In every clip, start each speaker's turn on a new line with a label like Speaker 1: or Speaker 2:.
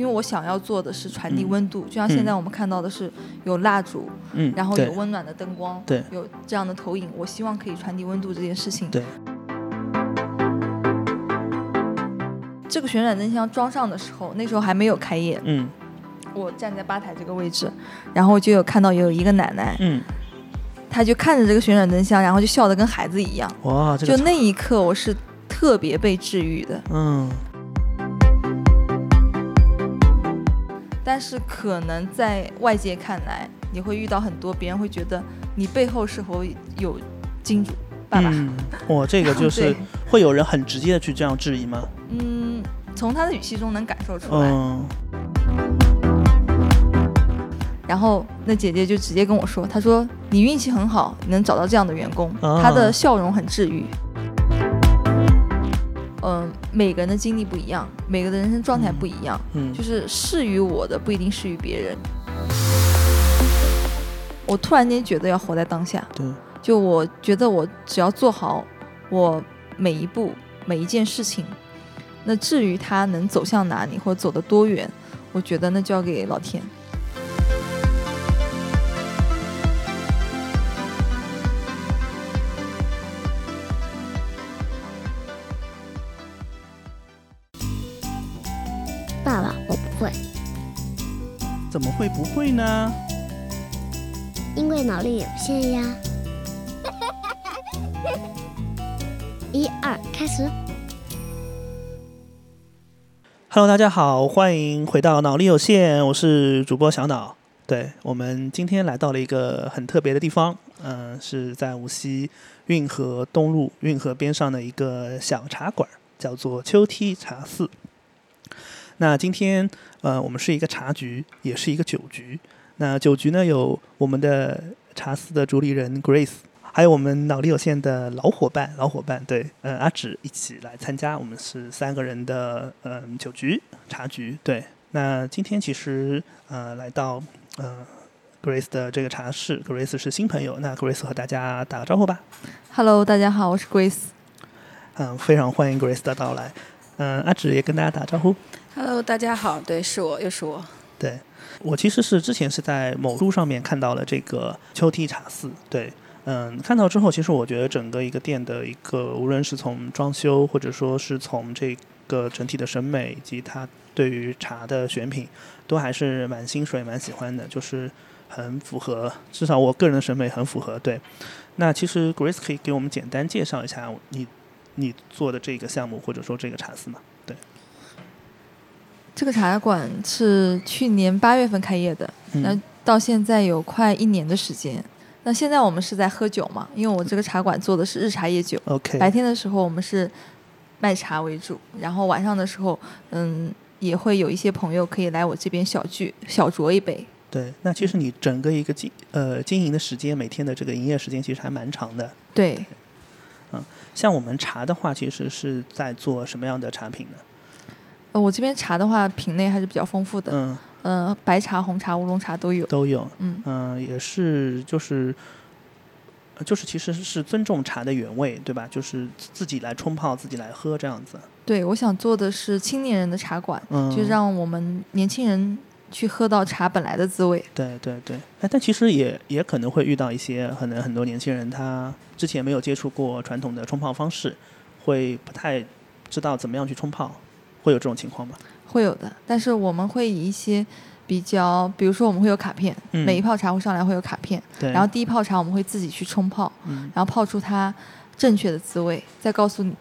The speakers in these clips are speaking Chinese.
Speaker 1: 因为我想要做的是传递温度，就像现在我们看到的是有蜡烛，
Speaker 2: 嗯，
Speaker 1: 然后有温暖的灯光，
Speaker 2: 对
Speaker 1: 有这样的投影，我希望可以传递温度这件事情。
Speaker 2: 对，
Speaker 1: 这个旋转灯箱装上的时候，那时候还没有开业，
Speaker 2: 嗯
Speaker 1: 我站在吧台这个位置，然后就有看到有一个奶奶，
Speaker 2: 嗯，
Speaker 1: 她就看着这个旋转灯箱，然后就笑得跟孩子一样。
Speaker 2: 哇，这个
Speaker 1: 就那一刻，我是特别被治愈的。
Speaker 2: 嗯
Speaker 1: 但是可能在外界看来，你会遇到很多别人会觉得你背后是否有金主爸爸？
Speaker 2: 嗯，哇，这个 就是会有人很直接的去这样质疑吗？
Speaker 1: 嗯，从他的语气中能感受出来。
Speaker 2: 嗯
Speaker 1: 然后那姐姐就直接跟我说：“她说你运气很好，能找到这样的员工，
Speaker 2: 啊
Speaker 1: 她的笑容很治愈。”嗯，每个人的经历不一样，每个人的人生状态不一样，
Speaker 2: 嗯
Speaker 1: 就是适于我的不一定适于别人。我突然间觉得要活在当下，
Speaker 2: 对，
Speaker 1: 就我觉得我只要做好我每一步每一件事情，那至于它能走向哪里或者走得多远，我觉得那交给老天。
Speaker 3: 爸爸，我不会，
Speaker 2: 怎么会不会呢？
Speaker 3: 因为脑力有限呀。一二，开始。
Speaker 2: Hello，大家好，欢迎回到脑力有限，我是主播小脑。对我们今天来到了一个很特别的地方，嗯、是在无锡运河东路运河边上的一个小茶馆，叫做秋梯茶肆。那今天呃，我们是一个茶局，也是一个酒局。那酒局呢，有我们的茶肆的主理人 Grace，还有我们脑力有限的老伙伴，老伙伴对，呃，阿芷一起来参加，我们是三个人的嗯、酒局茶局。对，那今天其实呃来到呃 Grace 的这个茶室，Grace 是新朋友，那 Grace 和大家打个招呼吧。
Speaker 1: Hello，大家好，我是 Grace。
Speaker 2: 嗯，非常欢迎 Grace 的到来。嗯，阿芷也跟大家打招呼。
Speaker 4: Hello，大家好，对，是我，又是我。
Speaker 2: 对我其实是之前是在某书上面看到了这个秋梯茶肆，对，嗯，看到之后，其实我觉得整个一个店的一个，无论是从装修，或者说是从这个整体的审美，以及它对于茶的选品，都还是蛮心水、蛮喜欢的，就是很符合，至少我个人的审美很符合。对，那其实 Grace 可以给我们简单介绍一下你你做的这个项目，或者说这个茶肆吗？对，
Speaker 1: 这个茶馆是去年八月份开业的，那
Speaker 2: 嗯
Speaker 1: 到现在有快一年的时间。那现在我们是在喝酒嘛？因为我这个茶馆做的是日茶夜酒
Speaker 2: ，，OK，
Speaker 1: 白天的时候我们是卖茶为主，然后晚上的时候，嗯，也会有一些朋友可以来我这边小聚小酌一杯。
Speaker 2: 对，那其实你整个一个经呃经营的时间，每天的这个营业时间其实还蛮长的。
Speaker 1: 对，
Speaker 2: 像我们茶的话，其实是在做什么样的产品呢？
Speaker 1: 呃，我这边茶的话品类还是比较丰富的，
Speaker 2: 嗯，
Speaker 1: 呃，白茶、红茶、乌龙茶都有。
Speaker 2: 都有。
Speaker 1: 嗯，
Speaker 2: 嗯、也是就是。呃就是其实是尊重茶的原味，对吧？就是自自己来冲泡，自己来喝这样子。
Speaker 1: 对，我想做的是青年人的茶馆，
Speaker 2: 嗯，
Speaker 1: 就让我们年轻人去喝到茶本来的滋味。
Speaker 2: 对对对。哎，但其实也也可能会遇到一些可能很多年轻人他之前没有接触过传统的冲泡方式，会不太知道怎么样去冲泡，会有这种情况吗？
Speaker 1: 会有的，但是我们会以一些比较，比如说我们会有卡片，
Speaker 2: 嗯
Speaker 1: 每一泡茶会上来会有卡片，
Speaker 2: 对。
Speaker 1: 然后第一泡茶我们会自己去冲泡，
Speaker 2: 嗯
Speaker 1: 然后泡出它正确的滋味，再告诉你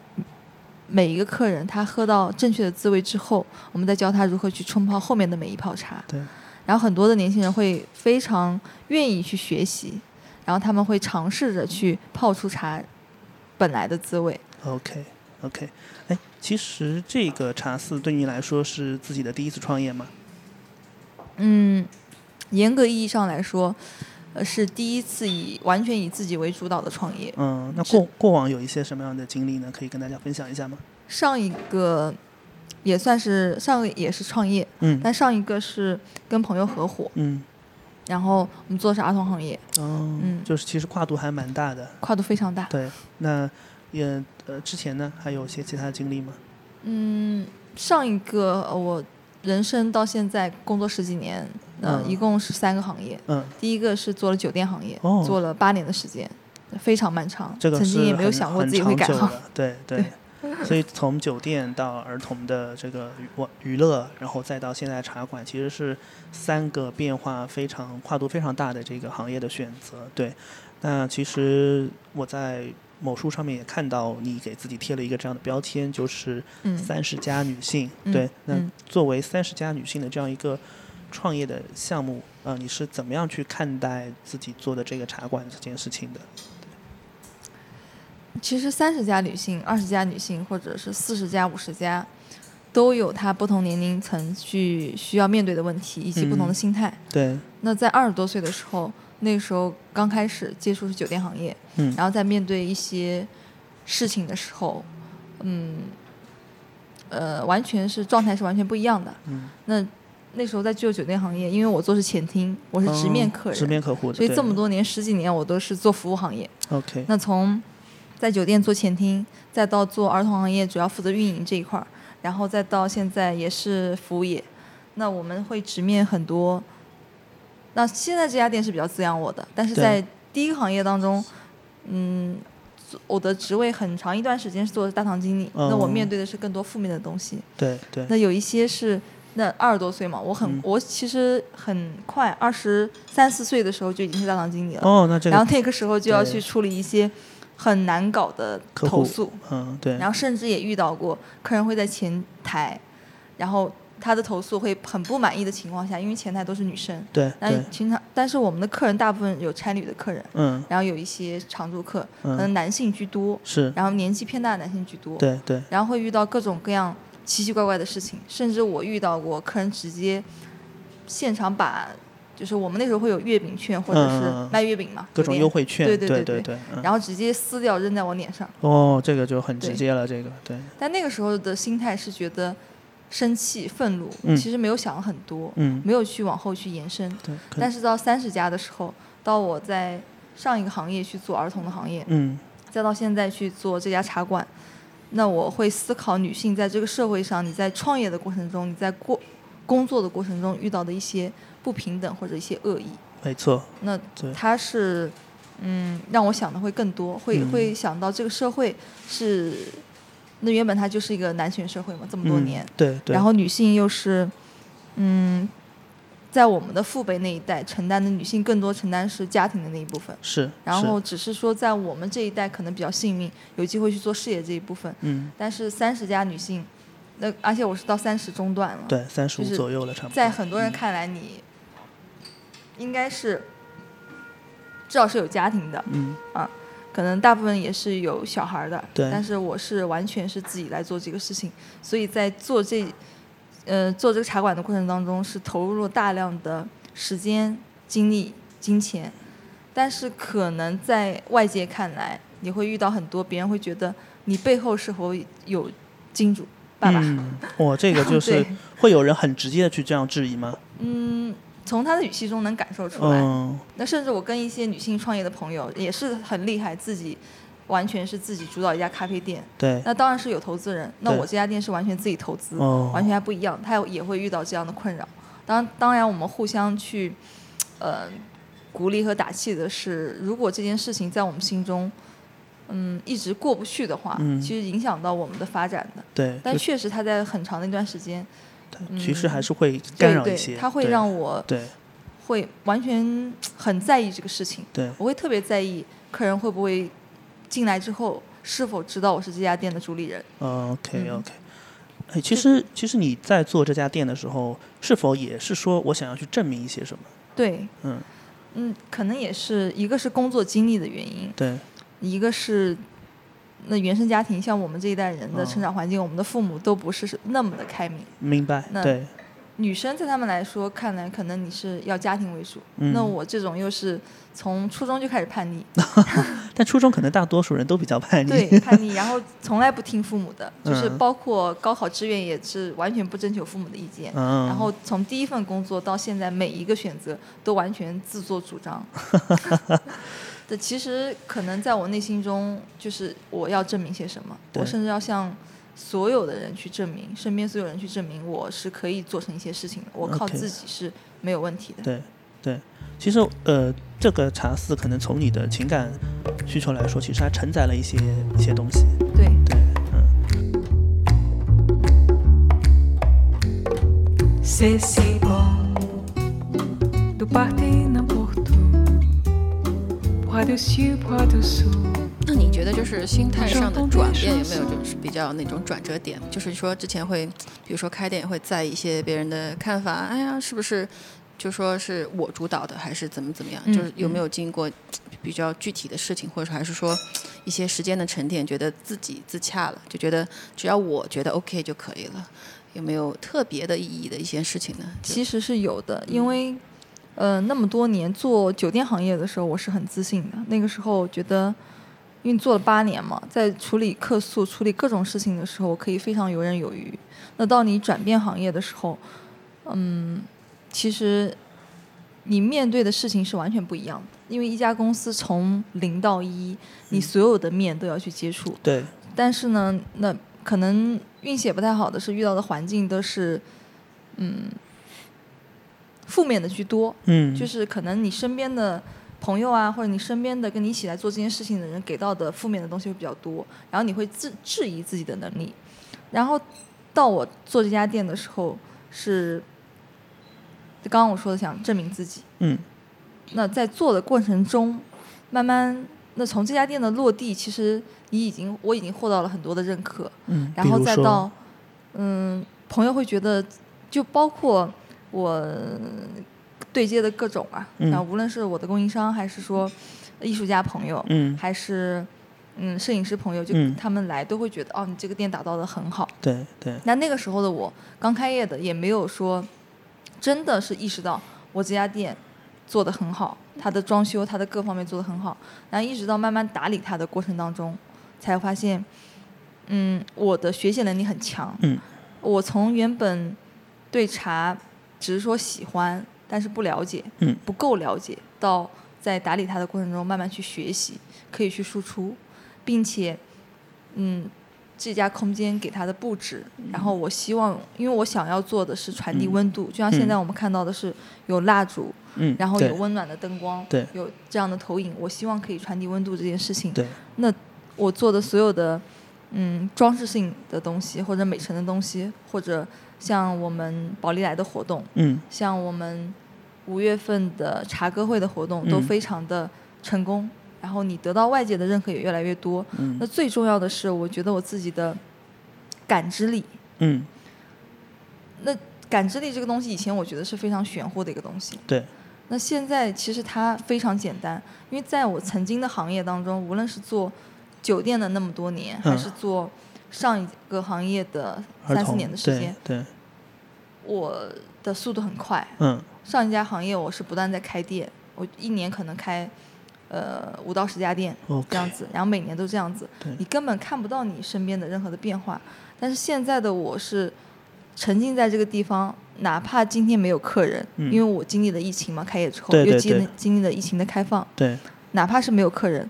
Speaker 1: 每一个客人他喝到正确的滋味之后，我们再教他如何去冲泡后面的每一泡茶。
Speaker 2: 对。
Speaker 1: 然后很多的年轻人会非常愿意去学习，然后他们会尝试着去泡出茶本来的滋味。
Speaker 2: OK OK，哎，其实这个茶肆对你来说是自己的第一次创业吗？
Speaker 1: 嗯，严格意义上来说，呃，是第一次以完全以自己为主导的创业。
Speaker 2: 嗯，那过过往有一些什么样的经历呢？可以跟大家分享一下吗？
Speaker 1: 上一个也算是上个也是创业，
Speaker 2: 嗯
Speaker 1: 但上一个是跟朋友合伙，
Speaker 2: 嗯
Speaker 1: 然后我们做的是儿童行业，
Speaker 2: 哦，
Speaker 1: 嗯
Speaker 2: 就是其实跨度还蛮大的。
Speaker 1: 跨度非常大。
Speaker 2: 对，那也呃之前呢还有一些其他的经历吗？
Speaker 1: 嗯，上一个呃我人生到现在工作十几年，呃，
Speaker 2: 嗯
Speaker 1: 一共是三个行业。
Speaker 2: 嗯，
Speaker 1: 第一个是做了酒店行业，
Speaker 2: 哦
Speaker 1: 做了八年的时间，非常漫长。
Speaker 2: 这个
Speaker 1: 曾经也没有想过自己会改行。
Speaker 2: 对对。所以从酒店到儿童的这个娱我娱乐，然后再到现在茶馆，其实是三个变化非常跨度非常大的这个行业的选择。对，那其实我在某书上面也看到你给自己贴了一个这样的标签，就是
Speaker 1: 嗯，
Speaker 2: 三十加女性。
Speaker 1: 嗯
Speaker 2: 对，那
Speaker 1: 嗯
Speaker 2: 作为三十加女性的这样一个创业的项目，呃，你是怎么样去看待自己做的这个茶馆这件事情的？
Speaker 1: 其实三十加女性、二十加女性，或者是四十加、五十加，都有她不同年龄层去需要面对的问题，以及不同的
Speaker 2: 嗯
Speaker 1: 心态。
Speaker 2: 对，
Speaker 1: 那在二十多岁的时候，那个时候刚开始接触是酒店行业，
Speaker 2: 嗯
Speaker 1: 然后在面对一些事情的时候，嗯，呃，完全是状态是完全不一样的。
Speaker 2: 嗯，
Speaker 1: 那那时候在做酒店行业，因为我做是前厅，我是直面客人，
Speaker 2: 哦直面客户的，
Speaker 1: 所以这么多年十几年我都是做服务行业。
Speaker 2: OK，
Speaker 1: 那从在酒店做前厅，再到做儿童行业，主要负责运营这一块儿，然后再到现在也是服务业。那我们会直面很多。那现在这家店是比较滋养我的，但是在第一个行业当中，嗯，我的职位很长一段时间是做的大堂经理，那我
Speaker 2: 哦
Speaker 1: 面对的是更多负面的东西。
Speaker 2: 对对，
Speaker 1: 那有一些是那二十多岁嘛，我很、
Speaker 2: 嗯
Speaker 1: 我其实很快，二十三四岁的时候就已经是大堂经理了。
Speaker 2: 哦，那这个，
Speaker 1: 然后那个时候就要去处理一些很难搞的投诉，
Speaker 2: 嗯，对，
Speaker 1: 然后甚至也遇到过客人会在前台，然后他的投诉会很不满意的情况下，因为前台都是女生，
Speaker 2: 对
Speaker 1: 但
Speaker 2: 对，
Speaker 1: 经常但是我们的客人大部分有差旅的客人，
Speaker 2: 嗯。
Speaker 1: 然后有一些常住客，可能
Speaker 2: 嗯，
Speaker 1: 男性居多，
Speaker 2: 是，
Speaker 1: 然后年纪偏大的男性居多，
Speaker 2: 对对，
Speaker 1: 然后会遇到各种各样奇奇怪怪的事情，甚至我遇到过客人直接现场把，就是我们那时候会有月饼券或者是卖月饼嘛，
Speaker 2: 各种优惠券，
Speaker 1: 对
Speaker 2: 对
Speaker 1: 对对然后直接撕掉扔在我脸上。
Speaker 2: 哦，这个就很直接了，这个对，
Speaker 1: 但那个时候的心态是觉得生气、愤怒，
Speaker 2: 嗯
Speaker 1: 其实没有想很多，
Speaker 2: 嗯，
Speaker 1: 没有去往后去延伸。但是到三十家的时候，到我在上一个行业去做儿童的行业，
Speaker 2: 嗯
Speaker 1: 再到现在去做这家茶馆，那我会思考女性在这个社会上，你在创业的过程中，你在过工作的过程中遇到的一些不平等或者一些恶意。
Speaker 2: 没错，
Speaker 1: 那
Speaker 2: 对
Speaker 1: 它是，嗯，让我想的会更多，会、
Speaker 2: 嗯
Speaker 1: 会想到这个社会是，那原本它就是一个男权社会嘛，这么多
Speaker 2: 嗯
Speaker 1: 年，
Speaker 2: 对对，
Speaker 1: 然后女性又是，嗯，在我们的父辈那一代承担的女性更多承担是家庭的那一部分，
Speaker 2: 是，
Speaker 1: 然后只是说在我们这一代可能比较幸运，有机会去做事业这一部分，
Speaker 2: 嗯，
Speaker 1: 但是三十加女性，那而且我是到三十中段了，
Speaker 2: 对，三十五左右了，差不多，
Speaker 1: 在很多人
Speaker 2: 嗯。
Speaker 1: 看来你应该是至少是有家庭的，
Speaker 2: 嗯
Speaker 1: 可能大部分也是有小孩的，
Speaker 2: 对
Speaker 1: 但是我是完全是自己来做这个事情，所以在做这，呃，做这个茶馆的过程当中，是投入了大量的时间、精力、金钱，但是可能在外界看来，你会遇到很多别人会觉得你背后是否有金主爸爸？
Speaker 2: 嗯，我这个 就是会有人很直接的去这样质疑吗？
Speaker 1: 嗯，从他的语气中能感受出来。
Speaker 2: 嗯
Speaker 1: 那甚至我跟一些女性创业的朋友也是很厉害，自己完全是自己主导一家咖啡店。
Speaker 2: 对，
Speaker 1: 那当然是有投资人，那我这家店是完全自己投资，
Speaker 2: 哦
Speaker 1: 完全还不一样，他也会遇到这样的困扰。当当然，我们互相去呃鼓励和打气的是，如果这件事情在我们心中。嗯，一直过不去的话，
Speaker 2: 嗯
Speaker 1: 其实影响到我们的发展的。
Speaker 2: 对，
Speaker 1: 但确实，他在很长的一段时间，
Speaker 2: 其实还是会干扰一些，，
Speaker 1: 它会让我
Speaker 2: 对
Speaker 1: 会完全很在意这个事情。
Speaker 2: 对
Speaker 1: 我会特别在意客人会不会进来之后是否知道我是这家店的主理人。
Speaker 2: ，OK
Speaker 1: 嗯
Speaker 2: OK。哎，其实其实你在做这家店的时候，是否也是说我想要去证明一些什么？
Speaker 1: 对，
Speaker 2: 嗯，
Speaker 1: 嗯，可能也是一个是工作经历的原因，
Speaker 2: 对，
Speaker 1: 一个是那原生家庭，像我们这一代人的
Speaker 2: 哦
Speaker 1: 成长环境，我们的父母都不是是那么的开明。
Speaker 2: 明白，
Speaker 1: 那
Speaker 2: 对，
Speaker 1: 女生在他们来说，看来可能你是要家庭为主，
Speaker 2: 嗯
Speaker 1: 那我这种又是从初中就开始叛逆，
Speaker 2: 但初中可能大多数人都比较叛逆，
Speaker 1: 对叛逆，然后从来不听父母的，就 是
Speaker 2: 嗯
Speaker 1: 包括高考志愿也是完全不征求父母的意见。
Speaker 2: 嗯，
Speaker 1: 然后从第一份工作到现在每一个选择都完全自作主张。的其实可能在我内心中，就是我要证明些什么，我甚至要向所有的人去证明，身边所有人去证明我是可以做成一些事情的，我靠自己是没有问题的。
Speaker 2: 对对，其实呃，这个茶室可能从你的情感需求来说，其实还承载了一些一些东西。
Speaker 1: 对，
Speaker 2: 对，嗯
Speaker 5: si
Speaker 4: 那你觉得就是心态上的转变有没有就是比较那种转折点？就是说之前会，比如说开店会在意一些别人的看法，哎呀，是不是就说是我主导的，还是怎么怎么样？
Speaker 1: 嗯
Speaker 4: 就是有没有经过比较具体的事情，或者说还是说一些时间的沉淀，觉得自己自洽了，就觉得只要我觉得 OK 就可以了？有没有特别的意义的一些事情呢？
Speaker 1: 其实是有的，因为呃那么多年做酒店行业的时候，我是很自信的。那个时候觉得，因为做了八年嘛，在处理客诉、处理各种事情的时候，我可以非常游刃有余。那到你转变行业的时候，嗯，其实你面对的事情是完全不一样的。因为一家公司从零到一，你所有的面都要去接触。
Speaker 2: 对，
Speaker 1: 但是呢，那可能运气也不太好的是，遇到的环境都是，嗯，负面的居多。
Speaker 2: 嗯，
Speaker 1: 就是可能你身边的朋友啊，或者你身边的跟你一起来做这件事情的人给到的负面的东西会比较多，然后你会质质疑自己的能力。然后到我做这家店的时候，是刚刚我说的想证明自己。
Speaker 2: 嗯
Speaker 1: 那在做的过程中，慢慢那从这家店的落地，其实你已经我已经获到了很多的认可，
Speaker 2: 嗯，
Speaker 1: 然后再到嗯，朋友会觉得，就包括我对接的各种啊，
Speaker 2: 嗯
Speaker 1: 然后无论是我的供应商，还是说艺术家朋友，
Speaker 2: 嗯，
Speaker 1: 还是嗯摄影师朋友，就
Speaker 2: 嗯
Speaker 1: 他们来都会觉得哦，你这个店打造的很好。
Speaker 2: 对对，
Speaker 1: 那那个时候的我刚开业的，也没有说真的是意识到我这家店做的很好，它的装修、它的各方面做的很好。然后一直到慢慢打理它的过程当中，才发现，嗯，我的学习能力很强。
Speaker 2: 嗯，
Speaker 1: 我从原本对茶只是说喜欢，但是不了解，
Speaker 2: 嗯。
Speaker 1: 不够了解，到在打理它的过程中慢慢去学习，可以去输出，并且，嗯，这家空间给它的布置，然后我希望，因为我想要做的是传递
Speaker 2: 嗯。
Speaker 1: 温度，就像现在
Speaker 2: 嗯。
Speaker 1: 我们看到的是有蜡烛，
Speaker 2: 嗯，
Speaker 1: 然后有温暖的灯光，
Speaker 2: 对
Speaker 1: 有这样的投影，我希望可以传递温度这件事情。
Speaker 2: 对，
Speaker 1: 那我做的所有的嗯装饰性的东西，或者美陈的东西，或者像我们宝丽来的活动，
Speaker 2: 嗯
Speaker 1: 像我们五月份的茶歌会的活动，都
Speaker 2: 嗯
Speaker 1: 非常的成功。然后你得到外界的认可也越来越多。
Speaker 2: 嗯
Speaker 1: 那最重要的是，我觉得我自己的感知力。
Speaker 2: 嗯，
Speaker 1: 那感知力这个东西，以前我觉得是非常玄乎的一个东西。
Speaker 2: 对，
Speaker 1: 那现在其实它非常简单，因为在我曾经的行业当中，无论是做酒店的那么多年，还
Speaker 2: 嗯
Speaker 1: 是做上一个行业的三四年的时间，
Speaker 2: 对对，
Speaker 1: 我的速度很快。
Speaker 2: 嗯。
Speaker 1: 上一家行业我是不断在开店，我一年可能开呃五到十家店这样子，然后每年都这样子，你根本看不到你身边的任何的变化。但是现在的我是沉浸在这个地方，哪怕今天没有客人，
Speaker 2: 嗯。
Speaker 1: 因为我经历了疫情嘛，开业之后又经历经历了疫情的开放，
Speaker 2: 对，
Speaker 1: 哪怕是没有客人，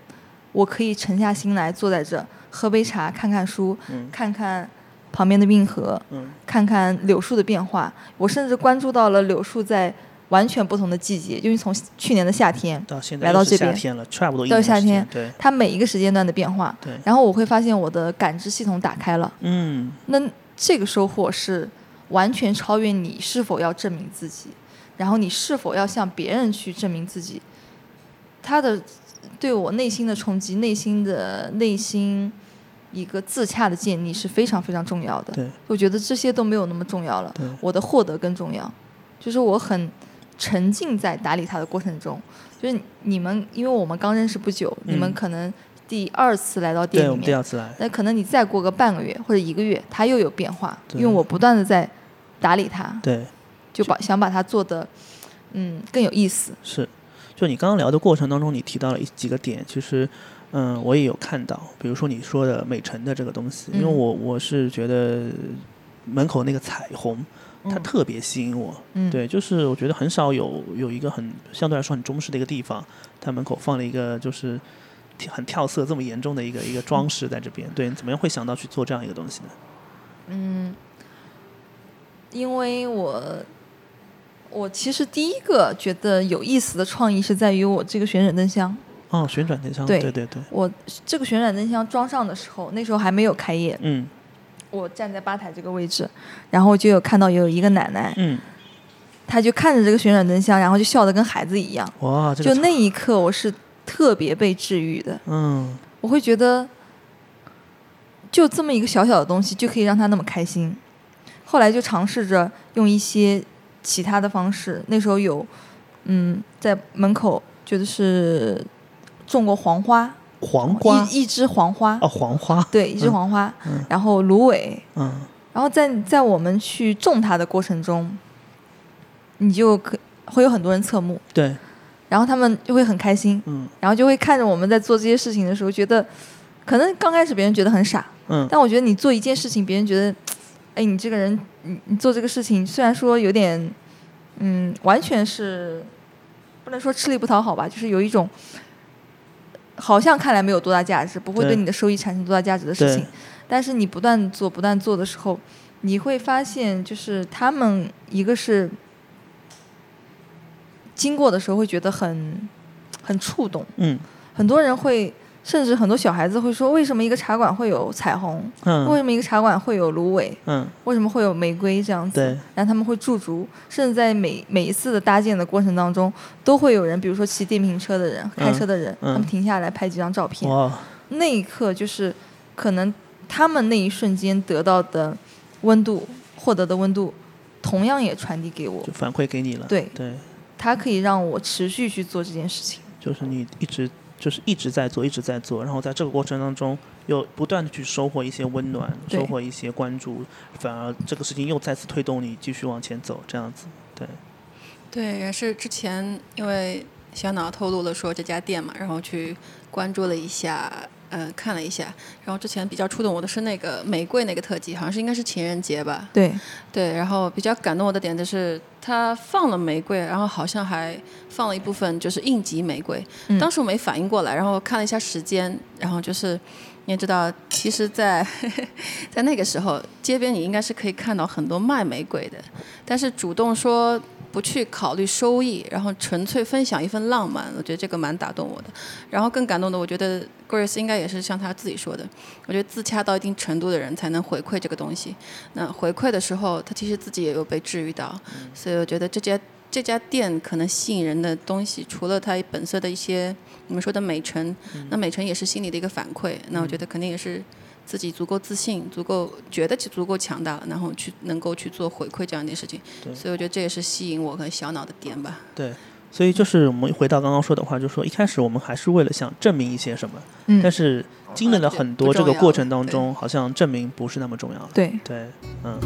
Speaker 1: 我可以沉下心来坐在这喝杯茶，看看书，
Speaker 2: 嗯。
Speaker 1: 看看旁边的运河，
Speaker 2: 嗯。
Speaker 1: 看看柳树的变化。我甚至关注到了柳树在完全不同的季节，因为从去年的夏天，
Speaker 2: 到现在
Speaker 1: 来到这边
Speaker 2: 夏天了，差不多一
Speaker 1: 到夏天
Speaker 2: 对。
Speaker 1: 它每一个时间段的变化。
Speaker 2: 对，
Speaker 1: 然后我会发现我的感知系统打开了，
Speaker 2: 嗯。
Speaker 1: 那这个收获是完全超越你是否要证明自己，然后你是否要向别人去证明自己，他的对我内心的冲击、内心的内心一个自洽的建立是非常非常重要的。
Speaker 2: 对。
Speaker 1: 我觉得这些都没有那么重要了
Speaker 2: 对，
Speaker 1: 我的获得更重要。就是我很沉浸在打理它的过程中，就是你们，因为我们刚认识不久，你们
Speaker 2: 嗯
Speaker 1: 可能第二次来到店里面，
Speaker 2: 第二次来，
Speaker 1: 那可能你再过个半个月或者一个月，它又有变化，因为我不断的在打理它，
Speaker 2: 对，
Speaker 1: 就把想把它做的嗯更有意思。
Speaker 2: 是，就你刚刚聊的过程当中，你提到了一几个点，其实，嗯，我也有看到，比如说你说的美辰的这个东西，因为
Speaker 1: 嗯
Speaker 2: 我我是觉得门口那个彩虹，它
Speaker 1: 嗯
Speaker 2: 特别吸引我，
Speaker 1: 嗯，
Speaker 2: 对，就是我觉得很少有有一个很相对来说很中式的一个地方，它门口放了一个就是很跳色这么严重的一个一个装饰在这边，对，你怎么样会想到去做这样一个东西呢？
Speaker 1: 嗯，因为我我其实第一个觉得有意思的创意是在于我这个旋转灯箱。
Speaker 2: 哦，旋转灯箱，
Speaker 1: 对
Speaker 2: 对对对，
Speaker 1: 我这个旋转灯箱装上的时候，那时候还没有开业，
Speaker 2: 嗯
Speaker 1: 我站在吧台这个位置，然后就有看到有一个奶奶，
Speaker 2: 嗯，
Speaker 1: 她就看着这个旋转灯箱，然后就笑得跟孩子一样。
Speaker 2: 哇，这个
Speaker 1: 就那一刻，我是特别被治愈的。
Speaker 2: 嗯
Speaker 1: 我会觉得，就这么一个小小的东西，就可以让他那么开心。后来就尝试着用一些其他的方式。那时候有，嗯，在门口觉得是种过黄花，
Speaker 2: 黄花？
Speaker 1: 一一枝黄花，
Speaker 2: 哦，黄花，
Speaker 1: 对，一枝黄花，
Speaker 2: 嗯。
Speaker 1: 然后芦苇，
Speaker 2: 嗯。
Speaker 1: 然后在在我们去种它的过程中，你就可会有很多人侧目，
Speaker 2: 对，
Speaker 1: 然后他们就会很开心，
Speaker 2: 嗯。
Speaker 1: 然后就会看着我们在做这些事情的时候，觉得可能刚开始别人觉得很傻，
Speaker 2: 嗯。
Speaker 1: 但我觉得你做一件事情，别人觉得，哎，你这个人，你你做这个事情，虽然说有点，嗯，完全是不能说吃力不讨好吧，就是有一种好像看来没有多大价值，不会
Speaker 2: 对。
Speaker 1: 对你的收益产生多大价值的事情，但是你不断做、不断做的时候，你会发现，就是他们一个是经过的时候会觉得很很触动，
Speaker 2: 嗯。
Speaker 1: 很多人会，甚至很多小孩子会说，为什么一个茶馆会有彩虹？为
Speaker 2: 嗯
Speaker 1: 什么一个茶馆会有芦苇？
Speaker 2: 嗯，
Speaker 1: 为什么会有玫瑰这样子？
Speaker 2: 对，
Speaker 1: 然后他们会驻足，甚至在每每一次的搭建的过程当中，都会有人，比如说骑电瓶车的人、开车的人，
Speaker 2: 嗯
Speaker 1: 他们停下来拍几张照片。那一刻就是可能他们那一瞬间得到的温度，获得的温度，同样也传递给我
Speaker 2: 就。反馈给你了，
Speaker 1: 对，
Speaker 2: 对，
Speaker 1: 它可以让我持续去做这件事情。
Speaker 2: 就是你一直就是一直在做，一直在做，然后在这个过程当中又不断的去收获一些温暖，收获一些关注，反而这个事情又再次推动你继续往前走，这样子，对，
Speaker 4: 对，也是之前因为小脑透露了说这家店嘛，然后去关注了一下，呃，看了一下，然后之前比较触动我的是那个玫瑰那个特辑，好像是应该是情人节吧，
Speaker 1: 对，
Speaker 4: 对，然后比较感动我的点就是他放了玫瑰，然后好像还放了一部分就是应急玫瑰。
Speaker 1: 嗯
Speaker 4: 当时我没反应过来，然后看了一下时间，然后就是你也知道，其实在，在那个时候，街边你应该是可以看到很多卖玫瑰的，但是主动说不去考虑收益，然后纯粹分享一份浪漫，我觉得这个蛮打动我的。然后更感动的，我觉得 Grace 应该也是像他自己说的，我觉得自洽到一定程度的人才能回馈这个东西。那回馈的时候，他其实自己也有被治愈到，所以我觉得这家这家店可能吸引人的东西，除了它本色的一些你们说的美陈，那美陈也是心理的一个反馈。那我觉得肯定也是自己足够自信，足够觉得足够强大，然后去能够去做回馈这样一件事情。
Speaker 2: 对
Speaker 4: 所以我觉得这也是吸引我和小脑的点吧。
Speaker 2: 对。所以就是我们回到刚刚说的话，就是说一开始我们还是为了想证明一些什么，
Speaker 1: 嗯
Speaker 2: 但，是经历了很多这个过程当中，好像证明不是那么重要了。
Speaker 1: 对，
Speaker 2: 对，嗯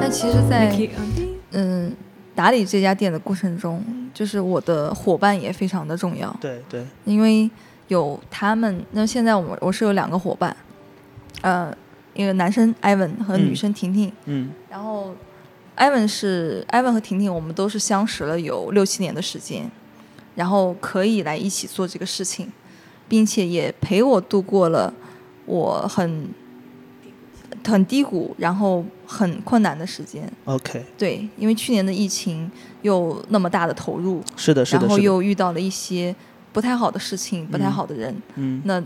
Speaker 1: 但其实在嗯打理这家店的过程中，就是我的伙伴也非常的重要，
Speaker 2: 对对，
Speaker 1: 因为有他们。那现在我我是有两个伙伴，呃，一个男生 Ivan 和女
Speaker 2: 嗯。
Speaker 1: 生婷婷，
Speaker 2: 嗯。
Speaker 1: 然后 Ivan 是 Ivan 和婷婷，我们都是相识了有六七年的时间，然后可以来一起做这个事情，并且也陪我度过了我很很低谷，然后很困难的时间。
Speaker 2: ，OK，
Speaker 1: 对，因为去年的疫情又那么大的投入，
Speaker 2: 是的，是的，
Speaker 1: 然后，又遇到了一些不太好的事情、不太
Speaker 2: 嗯
Speaker 1: 好的人，
Speaker 2: 嗯，
Speaker 1: 那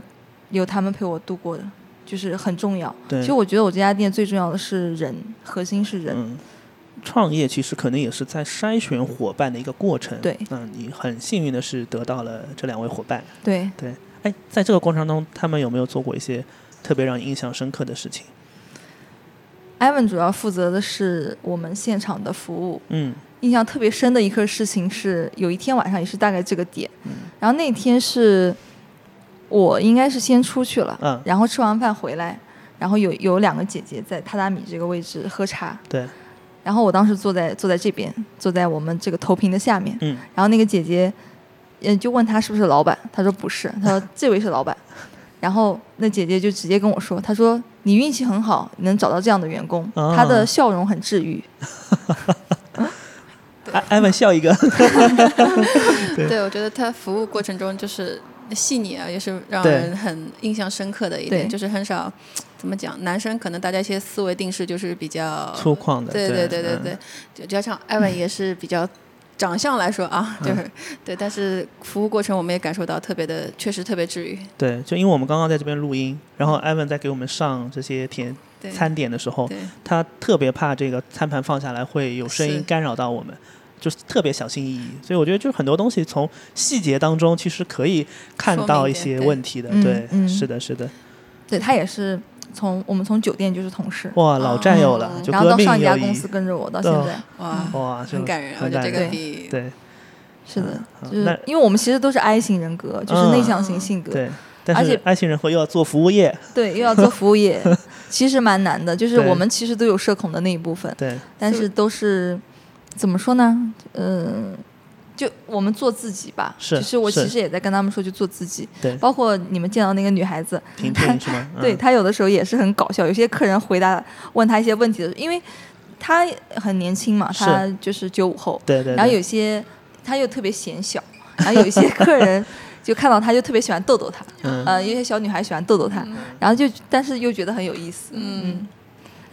Speaker 1: 有他们陪我度过的，就是很重要。
Speaker 2: 对
Speaker 1: 其实我觉得我这家店最重要的是人，核心是人。
Speaker 2: 嗯，创业其实可能也是在筛选伙伴的一个过程。
Speaker 1: 对
Speaker 2: 嗯，你很幸运的是得到了这两位伙伴。
Speaker 1: 对，
Speaker 2: 对，哎，在这个过程中，他们有没有做过一些特别让你印象深刻的事情？
Speaker 1: 艾文主要负责的是我们现场的服务。
Speaker 2: 嗯。
Speaker 1: 印象特别深的一个事情是，有一天晚上也是大概这个点，
Speaker 2: 嗯。
Speaker 1: 然后那天是我应该是先出去了，
Speaker 2: 嗯。
Speaker 1: 然后吃完饭回来，然后有有两个姐姐在榻榻米这个位置喝茶，
Speaker 2: 对，
Speaker 1: 然后我当时坐在坐在这边，坐在我们这个投屏的下面，
Speaker 2: 嗯。
Speaker 1: 然后那个姐姐，嗯，就问她是不是老板，她说不是，她说 这位是老板，然后那姐姐就直接跟我说，她说你运气很好，能找到这样的员工，
Speaker 2: 啊
Speaker 1: 她的笑容很治愈，
Speaker 2: 艾艾文笑一个。
Speaker 4: 对，我觉得他服务过程中就是细腻啊，也是让人很印象深刻的一点，就是很少怎么讲，男生可能大家一些思维定式就是比较
Speaker 2: 粗犷的，
Speaker 4: 对
Speaker 2: 对
Speaker 4: 对对对对，就加上艾文也是比较。长相来说啊，
Speaker 2: 嗯
Speaker 4: 就是、对，但是服务过程我们也感受到特别的，确实特别治愈。
Speaker 2: 对，就因为我们刚刚在这边录音，然后艾文在给我们上这些甜，餐点的时候，他特别怕这个餐盘放下来会有声音干扰到我们，就是特别小心翼翼。所以我觉得，就是很多东西从细节当中其实可以看到一些问题的。
Speaker 1: 嗯
Speaker 2: 对，
Speaker 1: 嗯
Speaker 2: 是的，是的。
Speaker 1: 对他也是从我们从酒店就是同事，
Speaker 2: 哇，老战友了，
Speaker 1: 然后到上一家公司。跟着我到现在，
Speaker 4: 哇，
Speaker 2: 哇，
Speaker 4: 很感人，我
Speaker 2: 很
Speaker 4: 觉得这个
Speaker 2: 对
Speaker 1: 是的，就是因为我们其实都是 I 型人格，就是内向型性格，
Speaker 2: 对。但是
Speaker 1: 而且
Speaker 2: 爱情人格又要做服务业，
Speaker 1: 对，又要做服务业，其实蛮难的。就是
Speaker 2: 对
Speaker 1: 我们其实都有社恐的那一部分，
Speaker 2: 对
Speaker 1: 但是都是怎么说呢？嗯、就我们做自己吧。
Speaker 2: 是
Speaker 1: 其实我其实也在跟他们说，就做自己。
Speaker 2: 对
Speaker 1: 包括你们见到那个女孩子，
Speaker 2: 婷婷是吗？
Speaker 1: 对
Speaker 2: 嗯
Speaker 1: 她有的时候也是很搞笑。有些客人回答问她一些问题的时候，因为她很年轻嘛，
Speaker 2: 是
Speaker 1: 她就是九五后，
Speaker 2: 对对，
Speaker 1: 然后有些她又特别显小，然后有一些客人 就看到她就特别喜欢逗逗她，
Speaker 2: 嗯
Speaker 1: 呃，有些小女孩喜欢逗逗她，然后就但是又觉得很有意思，嗯。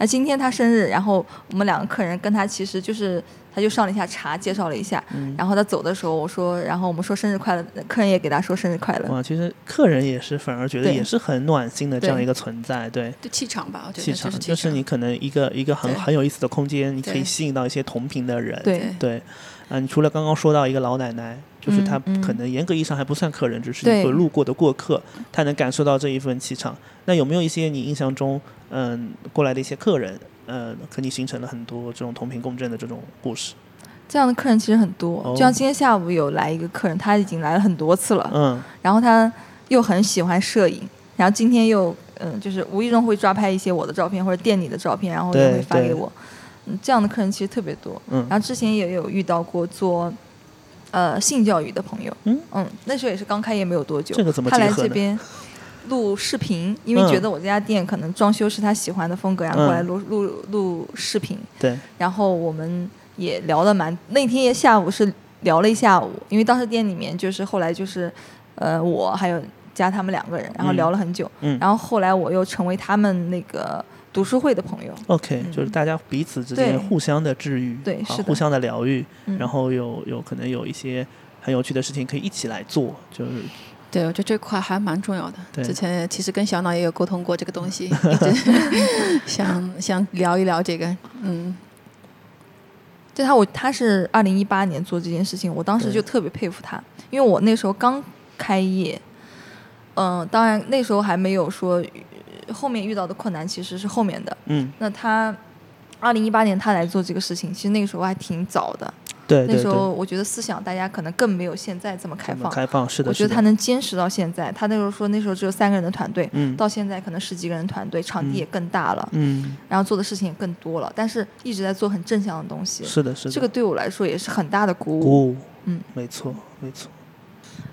Speaker 1: 那今天他生日，然后我们两个客人跟他其实就是，他就上了一下茶，介绍了一下，
Speaker 2: 嗯
Speaker 1: 然后他走的时候我说，然后我们说生日快乐，客人也给他说生日快乐，
Speaker 2: 哇，其实客人也是反而觉得也是很暖心的这样一个存在，对。
Speaker 4: 就气场吧，我觉得
Speaker 2: 气场
Speaker 4: 就是气
Speaker 2: 就是你可能一个一个很很有意思的空间，你可以吸引到一些同频的人。
Speaker 1: 对
Speaker 4: 对
Speaker 2: 对，啊，你除了刚刚说到一个老奶奶，就是
Speaker 1: 嗯
Speaker 2: 她
Speaker 1: 嗯
Speaker 2: 可能严格意义上还不算客人，只是一个路过的过客，他能感受到这一份气场。那有没有一些你印象中，嗯，过来的一些客人，嗯，和你形成了很多这种同频共振的这种故事？
Speaker 1: 这样的客人其实很多，
Speaker 2: 哦
Speaker 1: 就像今天下午有来一个客人，他已经来了很多次了，
Speaker 2: 嗯，
Speaker 1: 然后他又很喜欢摄影，然后今天又嗯，就是无意中会抓拍一些我的照片或者店里的照片，然后也会发给我。嗯，这样的客人其实特别多。
Speaker 2: 嗯
Speaker 1: 然后之前也有遇到过做呃性教育的朋友，
Speaker 2: 嗯？
Speaker 1: 那时候也是刚开业没有多久，
Speaker 2: 这个怎么
Speaker 1: 他？来这边录视频，因为
Speaker 2: 嗯。
Speaker 1: 觉得我这家店可能装修是他喜欢的风格，然后过来
Speaker 2: 嗯
Speaker 1: 录录录视频。
Speaker 2: 对，
Speaker 1: 然后我们也聊了蛮，那天也下午是聊了一下午，因为当时店里面就是后来就是，呃，我还有加他们两个人，然后
Speaker 2: 嗯。
Speaker 1: 聊了很久，
Speaker 2: 嗯。
Speaker 1: 然后后来我又成为他们那个读书会的朋友
Speaker 2: ，OK，、就是
Speaker 1: 嗯
Speaker 2: 大家彼此之间互相的治愈，
Speaker 1: 对是
Speaker 2: 互相的疗愈，
Speaker 1: 嗯。
Speaker 2: 然后有有可能有一些很有趣的事情可以一起来做，就是
Speaker 4: 对，我觉得这块还蛮重要的。
Speaker 2: 对。
Speaker 4: 之前其实跟小脑也有沟通过这个东西，一直 想想聊一聊这个。嗯，
Speaker 1: 就他我他是二零一八年做这件事情，我当时就特别佩服他，因为我那时候刚开业，嗯、当然那时候还没有说呃后面遇到的困难其实是后面的，
Speaker 2: 嗯，
Speaker 1: 那他二零一八年他来做这个事情，其实那个时候还挺早的。
Speaker 2: 对那时
Speaker 1: 候我觉得思想大家可能更没有现在这么开放。
Speaker 2: 开放是的，
Speaker 1: 我觉得他能坚持到现在，他那时候说那时候只有三个人的团队，
Speaker 2: 嗯。
Speaker 1: 到现在可能十几个人团队，场地
Speaker 2: 嗯
Speaker 1: 也更大了，
Speaker 2: 嗯，
Speaker 1: 然后做的事情也更多了，但是一直在做很正向的东西。
Speaker 2: 是的，是的，
Speaker 1: 这个对我来说也是很大的鼓舞。
Speaker 2: 鼓舞，
Speaker 1: 嗯，
Speaker 2: 没错没错，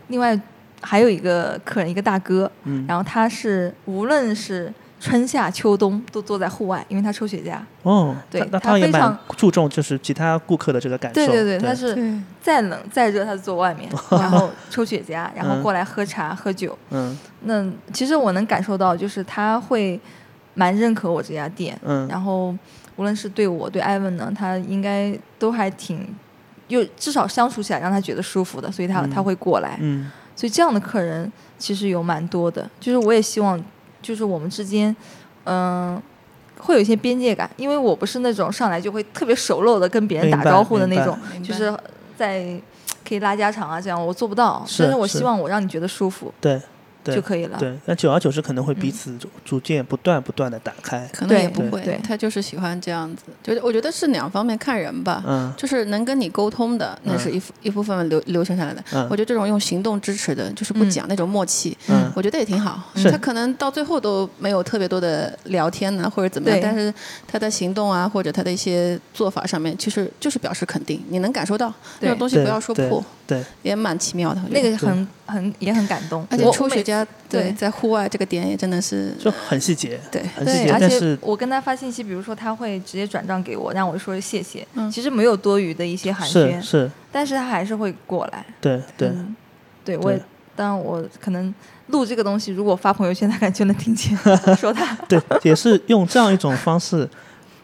Speaker 1: 另外还有一个客人，一个大哥，
Speaker 2: 嗯，
Speaker 1: 然后他是无论是春夏秋冬都坐在户外，因为他抽雪茄。
Speaker 2: 哦，
Speaker 1: 对
Speaker 2: 他也蛮
Speaker 1: 他非常
Speaker 2: 注重就是其他顾客的这个感受，
Speaker 1: 对对对，
Speaker 2: 对。
Speaker 1: 他是，再冷再热，他就坐外面，然后抽雪茄，然后
Speaker 2: 嗯
Speaker 1: 过来喝茶喝酒。
Speaker 2: 嗯。
Speaker 1: 那其实我能感受到，就是他会蛮认可我这家店，
Speaker 2: 嗯，
Speaker 1: 然后无论是对我对艾文呢，他应该都还挺，又至少相处起来让他觉得舒服的，所以他、
Speaker 2: 嗯。
Speaker 1: 他会过来。
Speaker 2: 嗯
Speaker 1: 所以这样的客人其实有蛮多的，就是我也希望，就是我们之间，嗯、会有一些边界感，因为我不是那种上来就会特别熟络的跟别人打招呼的那种，就是在可以拉家常啊这样，我做不到。
Speaker 2: 是
Speaker 1: 但是我希望我让你觉得舒服
Speaker 2: 对对
Speaker 1: 就可以了。
Speaker 2: 对，那久而久之可能会彼
Speaker 1: 嗯。
Speaker 2: 此逐逐渐不断不断的打开，
Speaker 4: 可能也不会，他就是喜欢这样子。就是我觉得是两方面看人吧。
Speaker 2: 嗯。
Speaker 4: 就是能跟你沟通的，那是一部一部分流流程下来的。
Speaker 2: 嗯。
Speaker 4: 我觉得这种用行动支持的，就是不
Speaker 1: 嗯。
Speaker 4: 讲那种默契，
Speaker 2: 嗯。
Speaker 4: 我觉得也挺好。
Speaker 2: 是。
Speaker 4: 他可能到最后都没有特别多的聊天呢，或者怎么样，
Speaker 1: 对。
Speaker 4: 但是他的行动啊，或者他的一些做法上面，其实就是表示肯定，你能感受到那种东西不要说
Speaker 2: 对。
Speaker 4: 破，
Speaker 2: 对，
Speaker 4: 也蛮奇妙的。
Speaker 1: 那个很很也很感动。
Speaker 4: 而且
Speaker 1: 我我每
Speaker 4: 抽雪茄，对，在户外这个点也真的是
Speaker 2: 就很细节，
Speaker 4: 对。
Speaker 1: 对，
Speaker 2: 很细节，
Speaker 1: 而且我跟他发信息，比如说他会直接转账给我，让我说谢谢。
Speaker 4: 嗯
Speaker 1: 其实没有多余的一些寒暄，
Speaker 2: 是是，
Speaker 1: 但是他还是会过来。
Speaker 2: 对对，
Speaker 1: 嗯，对
Speaker 2: 对
Speaker 1: 我也当然我可能录这个东西，如果发朋友圈，大概就能听见说他。
Speaker 2: 对，也是用这样一种方式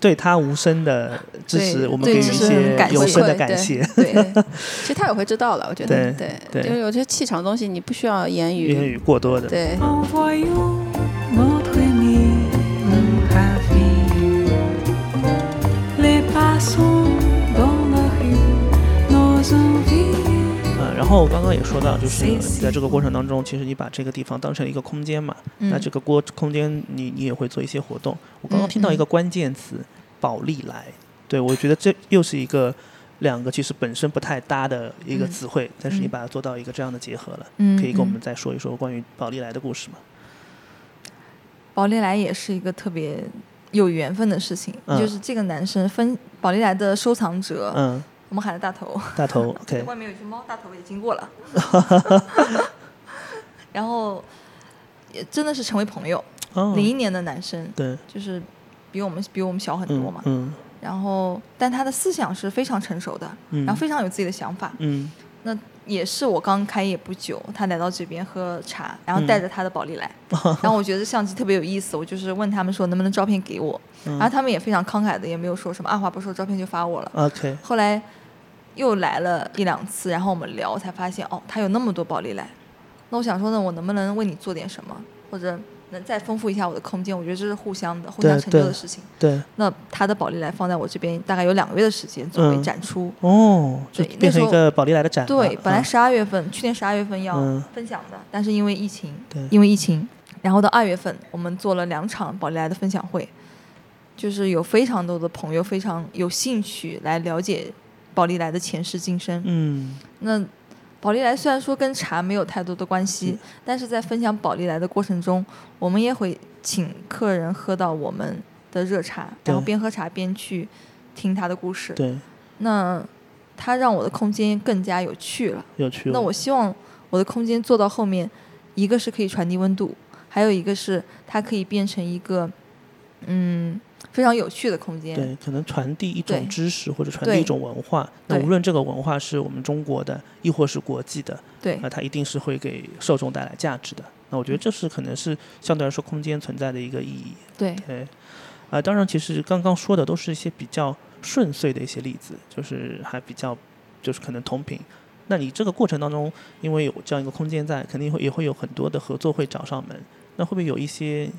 Speaker 2: 对他无声的支持，我们给予一些有声的感谢。
Speaker 1: 对，
Speaker 4: 其实他也会知道了，我觉得，
Speaker 2: 对
Speaker 4: 对，
Speaker 2: 对
Speaker 4: 因为有些气场的东西你不需要言语，
Speaker 2: 言语过多的，
Speaker 4: 对.
Speaker 2: 呃，然后刚刚也说到，就是你在这个过程当中，其实你把这个地方当成一个空间嘛，那
Speaker 1: 嗯
Speaker 2: 这个过空间你你也会做一些活动。我刚刚听到一个关键词“宝利来”，对我觉得这又是一个两个其实本身不太搭的一个
Speaker 1: 嗯。
Speaker 2: 词汇，但是你
Speaker 1: 嗯。
Speaker 2: 把它做到一个这样的结合了，
Speaker 1: 嗯，
Speaker 2: 可以跟我们
Speaker 1: 嗯
Speaker 2: 再说一说关于宝利来的故事吗？
Speaker 1: 宝丽来也是一个特别有缘分的事情，
Speaker 2: 嗯。
Speaker 1: 就是这个男生分宝丽来的收藏者，
Speaker 2: 嗯，
Speaker 1: 我们喊他大头。
Speaker 2: 大头，OK，
Speaker 1: 外面有一只猫，大头也经过了，然后也真的是成为朋友。
Speaker 2: 哦，
Speaker 1: 零一年的男生，
Speaker 2: 对，
Speaker 1: 就是比我们比我们小很多嘛，
Speaker 2: 嗯。嗯
Speaker 1: 然后但他的思想是非常成熟的，
Speaker 2: 嗯，
Speaker 1: 然后非常有自己的想法。
Speaker 2: 嗯。
Speaker 1: 那也是我刚开业不久，他来到这边喝茶，然后
Speaker 2: 嗯。
Speaker 1: 带着他的宝丽来，然后我觉得相机特别有意思，我就是问他们说能不能照片给我，
Speaker 2: 嗯。
Speaker 1: 然后他们也非常慷慨的，也没有说什么二话不说照片就发我了。
Speaker 2: ，OK，
Speaker 1: 后来又来了一两次，然后我们聊才发现哦，他有那么多宝丽来，那我想说呢，我能不能为你做点什么，或者能再丰富一下我的空间？我觉得这是互相的，互相成就的事情。
Speaker 2: 对，
Speaker 1: 那他的宝丽来放在我这边大概有两个月的时间作为
Speaker 2: 嗯
Speaker 1: 展出。
Speaker 2: 哦，就
Speaker 1: 对那时候
Speaker 2: 变成一个宝利来的展了，
Speaker 1: 对，本来
Speaker 2: 啊
Speaker 1: 十二月份，去年十二月份要
Speaker 2: 嗯
Speaker 1: 分享的，但是因为疫情，
Speaker 2: 对
Speaker 1: 因为疫情，然后到二月份，我们做了两场宝丽来的分享会，就是有非常多的朋友非常有兴趣来了解宝丽来的前世今生。
Speaker 2: 嗯
Speaker 1: 那宝丽来虽然说跟茶没有太多的关系，
Speaker 2: 嗯
Speaker 1: 但是在分享宝丽来的过程中，我们也会请客人喝到我们的热茶，然后边喝茶边去听他的故事。
Speaker 2: 对，
Speaker 1: 那它让我的空间更加有趣了。
Speaker 2: 有趣了。
Speaker 1: 那我希望我的空间做到后面，一个是可以传递温度，还有一个是它可以变成一个嗯非常有趣的空间。
Speaker 2: 对，可能传递一种知识或者传递一种文化。那无论这个文化是我们中国的，亦或是国际的，
Speaker 1: 对
Speaker 2: 那它一定是会给受众带来价值的。那我觉得这是可能是相对来说空间存在的一个意义。
Speaker 1: 对
Speaker 2: 对，啊、当然，其实刚刚说的都是一些比较顺遂的一些例子，就是还比较就是可能同频。那你这个过程当中，因为有这样一个空间在，肯定会也会有很多的合作会找上门。那会不会有一些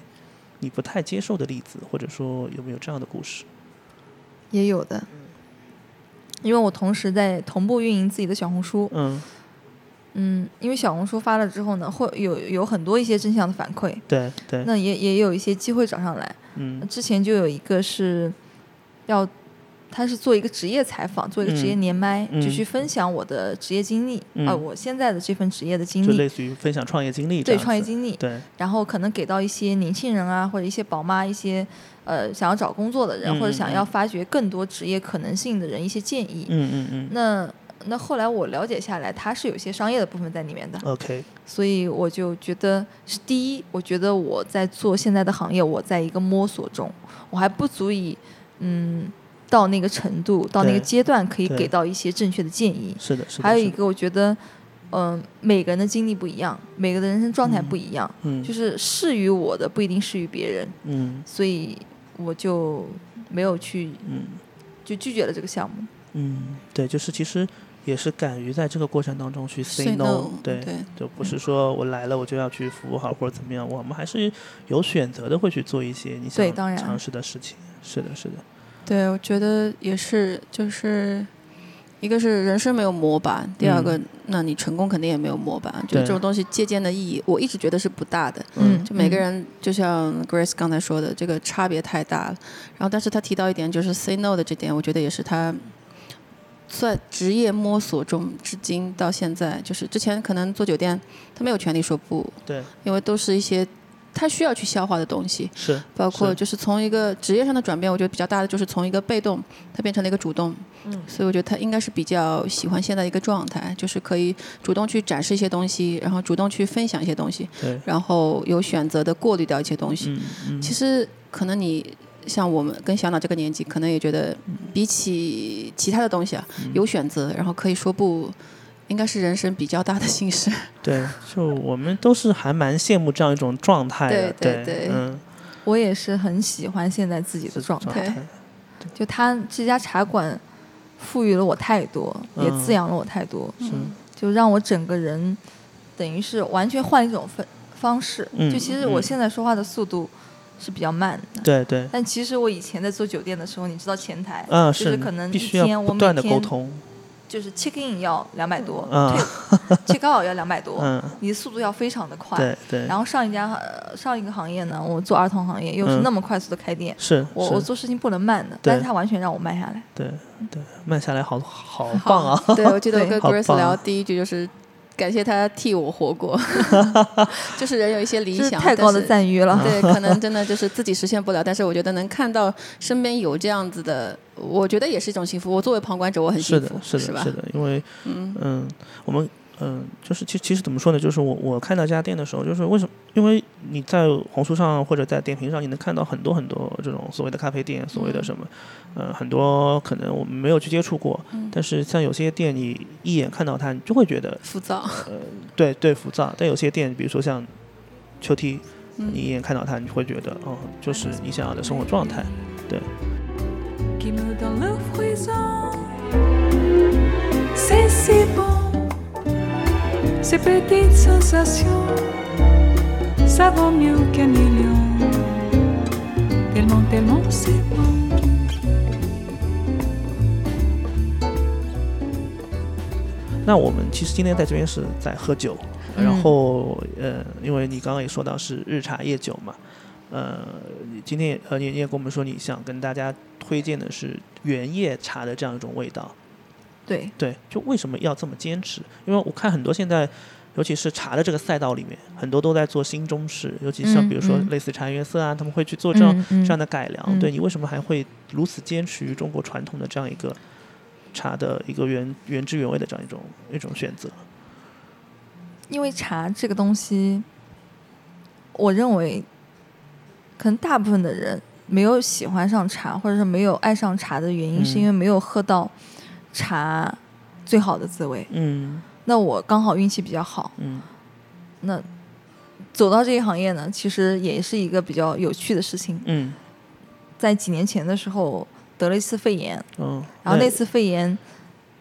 Speaker 2: 你不太接受的例子，或者说有没有这样的故事？
Speaker 1: 也有的。因为我同时在同步运营自己的小红书，
Speaker 2: 嗯，
Speaker 1: 嗯，因为小红书发了之后呢，会有有很多一些正向的反馈，
Speaker 2: 对对，
Speaker 1: 那也也有一些机会找上来。
Speaker 2: 嗯
Speaker 1: 之前就有一个是要，他是做一个职业采访，做一个职业
Speaker 2: 嗯
Speaker 1: 连麦，
Speaker 2: 嗯。
Speaker 1: 就去分享我的职业经历，啊、
Speaker 2: 嗯
Speaker 1: 我现在的这份职业的经历，
Speaker 2: 就类似于分享创业经历
Speaker 1: 对创业经历，
Speaker 2: 对，
Speaker 1: 然后可能给到一些年轻人啊，或者一些宝妈，一些呃想要找工作的人，
Speaker 2: 嗯
Speaker 1: 或者想
Speaker 2: 嗯。
Speaker 1: 要发掘更多职业可能性的人一些建议。
Speaker 2: 嗯嗯嗯。
Speaker 1: 那那后来我了解下来，他是有一些商业的部分在里面的
Speaker 2: ，，OK，
Speaker 1: 所以我就觉得是第一，我觉得我在做现在的行业，我在一个摸索中，我还不足以嗯到那个程度，到那个阶段可以给到一些正确的建议。
Speaker 2: 是的，是的。
Speaker 1: 还有一个，我觉得嗯、每个人的经历不一样，每个人的人生状态
Speaker 2: 嗯。
Speaker 1: 不一样，
Speaker 2: 嗯，
Speaker 1: 就是适于我的不一定适于别人，
Speaker 2: 嗯。
Speaker 1: 所以我就没有去
Speaker 2: 嗯。
Speaker 1: 就拒绝了这个项目。
Speaker 2: 嗯，对，就是其实也是敢于在这个过程当中去 say,
Speaker 4: Say no，
Speaker 2: 对，
Speaker 4: 对。
Speaker 2: 就不是说我来了我就要去服务好或者怎么样，我们还是有选择的会去做一些你想尝试的事情。是的，是的，
Speaker 4: 对，我觉得也是，就是一个是人生没有模板，第二个，那你成功肯定也没有模板。就
Speaker 2: 对
Speaker 4: 这种东西借鉴的意义，我一直觉得是不大的。
Speaker 1: 嗯，
Speaker 4: 就每个
Speaker 1: 嗯
Speaker 4: 人，就像 Grace 刚才说的，这个差别太大了。然后，但是他提到一点，就是 say no 的这点，我觉得也是他在职业摸索中，至今到现在，就是之前可能做酒店，他没有权利说不，
Speaker 2: 对，
Speaker 4: 因为都是一些他需要去消化的东西。
Speaker 2: 是，
Speaker 4: 包括就是从一个职业上的转变，我觉得比较大的就是从一个被动，他变成了一个主动。
Speaker 1: 嗯
Speaker 4: 所以我觉得他应该是比较喜欢现在一个状态，就是可以主动去展示一些东西，然后主动去分享一些东西，
Speaker 2: 对，
Speaker 4: 然后有选择的过滤掉一些东西。
Speaker 2: 嗯嗯，
Speaker 4: 其实可能你像我们跟小脑这个年纪，可能也觉得
Speaker 2: 嗯
Speaker 4: 比起其他的东西啊，有选择，然后可以说不。应该是人生比较大的幸事。
Speaker 2: 对，就我们都是还蛮羡慕这样一种状态的，
Speaker 4: 对对对
Speaker 2: 嗯，
Speaker 1: 我也是很喜欢现在自己的状态。
Speaker 4: 对。
Speaker 1: 就他这家茶馆赋予了我太多，也
Speaker 2: 嗯
Speaker 1: 滋养了我太多，
Speaker 2: 嗯，
Speaker 1: 就让我整个人等于是完全换一种方方式。
Speaker 2: 嗯
Speaker 1: 就其实我
Speaker 2: 嗯。
Speaker 1: 现在说话的速度是比较慢的，
Speaker 2: 对对，
Speaker 1: 但其实我以前在做酒店的时候，你知道前台，
Speaker 2: 嗯，
Speaker 1: 就是可能一天我每
Speaker 2: 不断的沟
Speaker 1: 天
Speaker 2: 通，
Speaker 1: 就是 check in 要两百多，check out 要两百多，
Speaker 2: 嗯，
Speaker 1: 你的速度要非常的快。
Speaker 2: 对对，
Speaker 1: 然后上一家呃上一个行业呢，我做儿童行业，又是
Speaker 2: 嗯
Speaker 1: 那么快速的开店，
Speaker 2: 是
Speaker 1: 我我，做事情不能慢的，但是他完全让我慢下来。
Speaker 2: 对对，慢下来好 好棒啊，
Speaker 4: 对，我记得我 跟 Grace 聊第一句就是。感谢他替我活过，就是人有一些理想，
Speaker 1: 太高的赞誉了。
Speaker 4: 对，可能真的就是自己实现不了，但是我觉得能看到身边有这样子的，我觉得也是一种幸福。我作为旁观者，我很幸福，
Speaker 2: 是的，是的，
Speaker 4: 吧？
Speaker 2: 是的，因为
Speaker 4: 嗯
Speaker 2: 嗯，我们嗯，就是其其实怎么说呢？就是我我看到这家店的时候，就是为什么？因为你在红书上或者在点评上，你能看到很多很多这种所谓的咖啡店，所谓的什么，呃，很多可能我们没有去接触过，
Speaker 4: 嗯
Speaker 2: 但是像有些店，你一眼看到它，你就会觉得
Speaker 4: 浮躁，
Speaker 2: 对对浮躁。但有些店，比如说像秋梯，
Speaker 4: 嗯
Speaker 2: 你一眼看到它，你会觉得哦，就是你想要的生活状态。
Speaker 5: me ces petites sensations, ça vaut mieux qu'un million. Tellement, tellement c'est bon.
Speaker 2: 那我们其实今天在这边是在喝酒，
Speaker 1: 嗯
Speaker 2: 然后呃，因为你刚刚也说到是日茶夜酒嘛，呃，你今天也呃你你也跟我们说你想跟大家推荐的是原叶茶的这样一种味道，
Speaker 1: 对，
Speaker 2: 对，就为什么要这么坚持？因为我看很多现在。尤其是茶的这个赛道里面，很多都在做新中式，尤其像
Speaker 1: 嗯
Speaker 2: 比如说
Speaker 1: 嗯
Speaker 2: 类似茶颜悦色啊，他们会去做这样、这样的改良。
Speaker 1: 嗯
Speaker 2: 对你为什么还会如此坚持于中国传统的这样一个茶的一个原原汁原味的这样一种一种选择？
Speaker 1: 因为茶这个东西，我认为，可能大部分的人没有喜欢上茶，或者是没有爱上茶的原因，
Speaker 2: 嗯
Speaker 1: 是因为没有喝到茶最好的滋味。
Speaker 2: 嗯。
Speaker 1: 那我刚好运气比较好，
Speaker 2: 嗯。
Speaker 1: 那走到这一行业呢，其实也是一个比较有趣的事情。
Speaker 2: 嗯。
Speaker 1: 在几年前的时候得了一次肺炎，
Speaker 2: 嗯，
Speaker 1: 然后那次肺炎，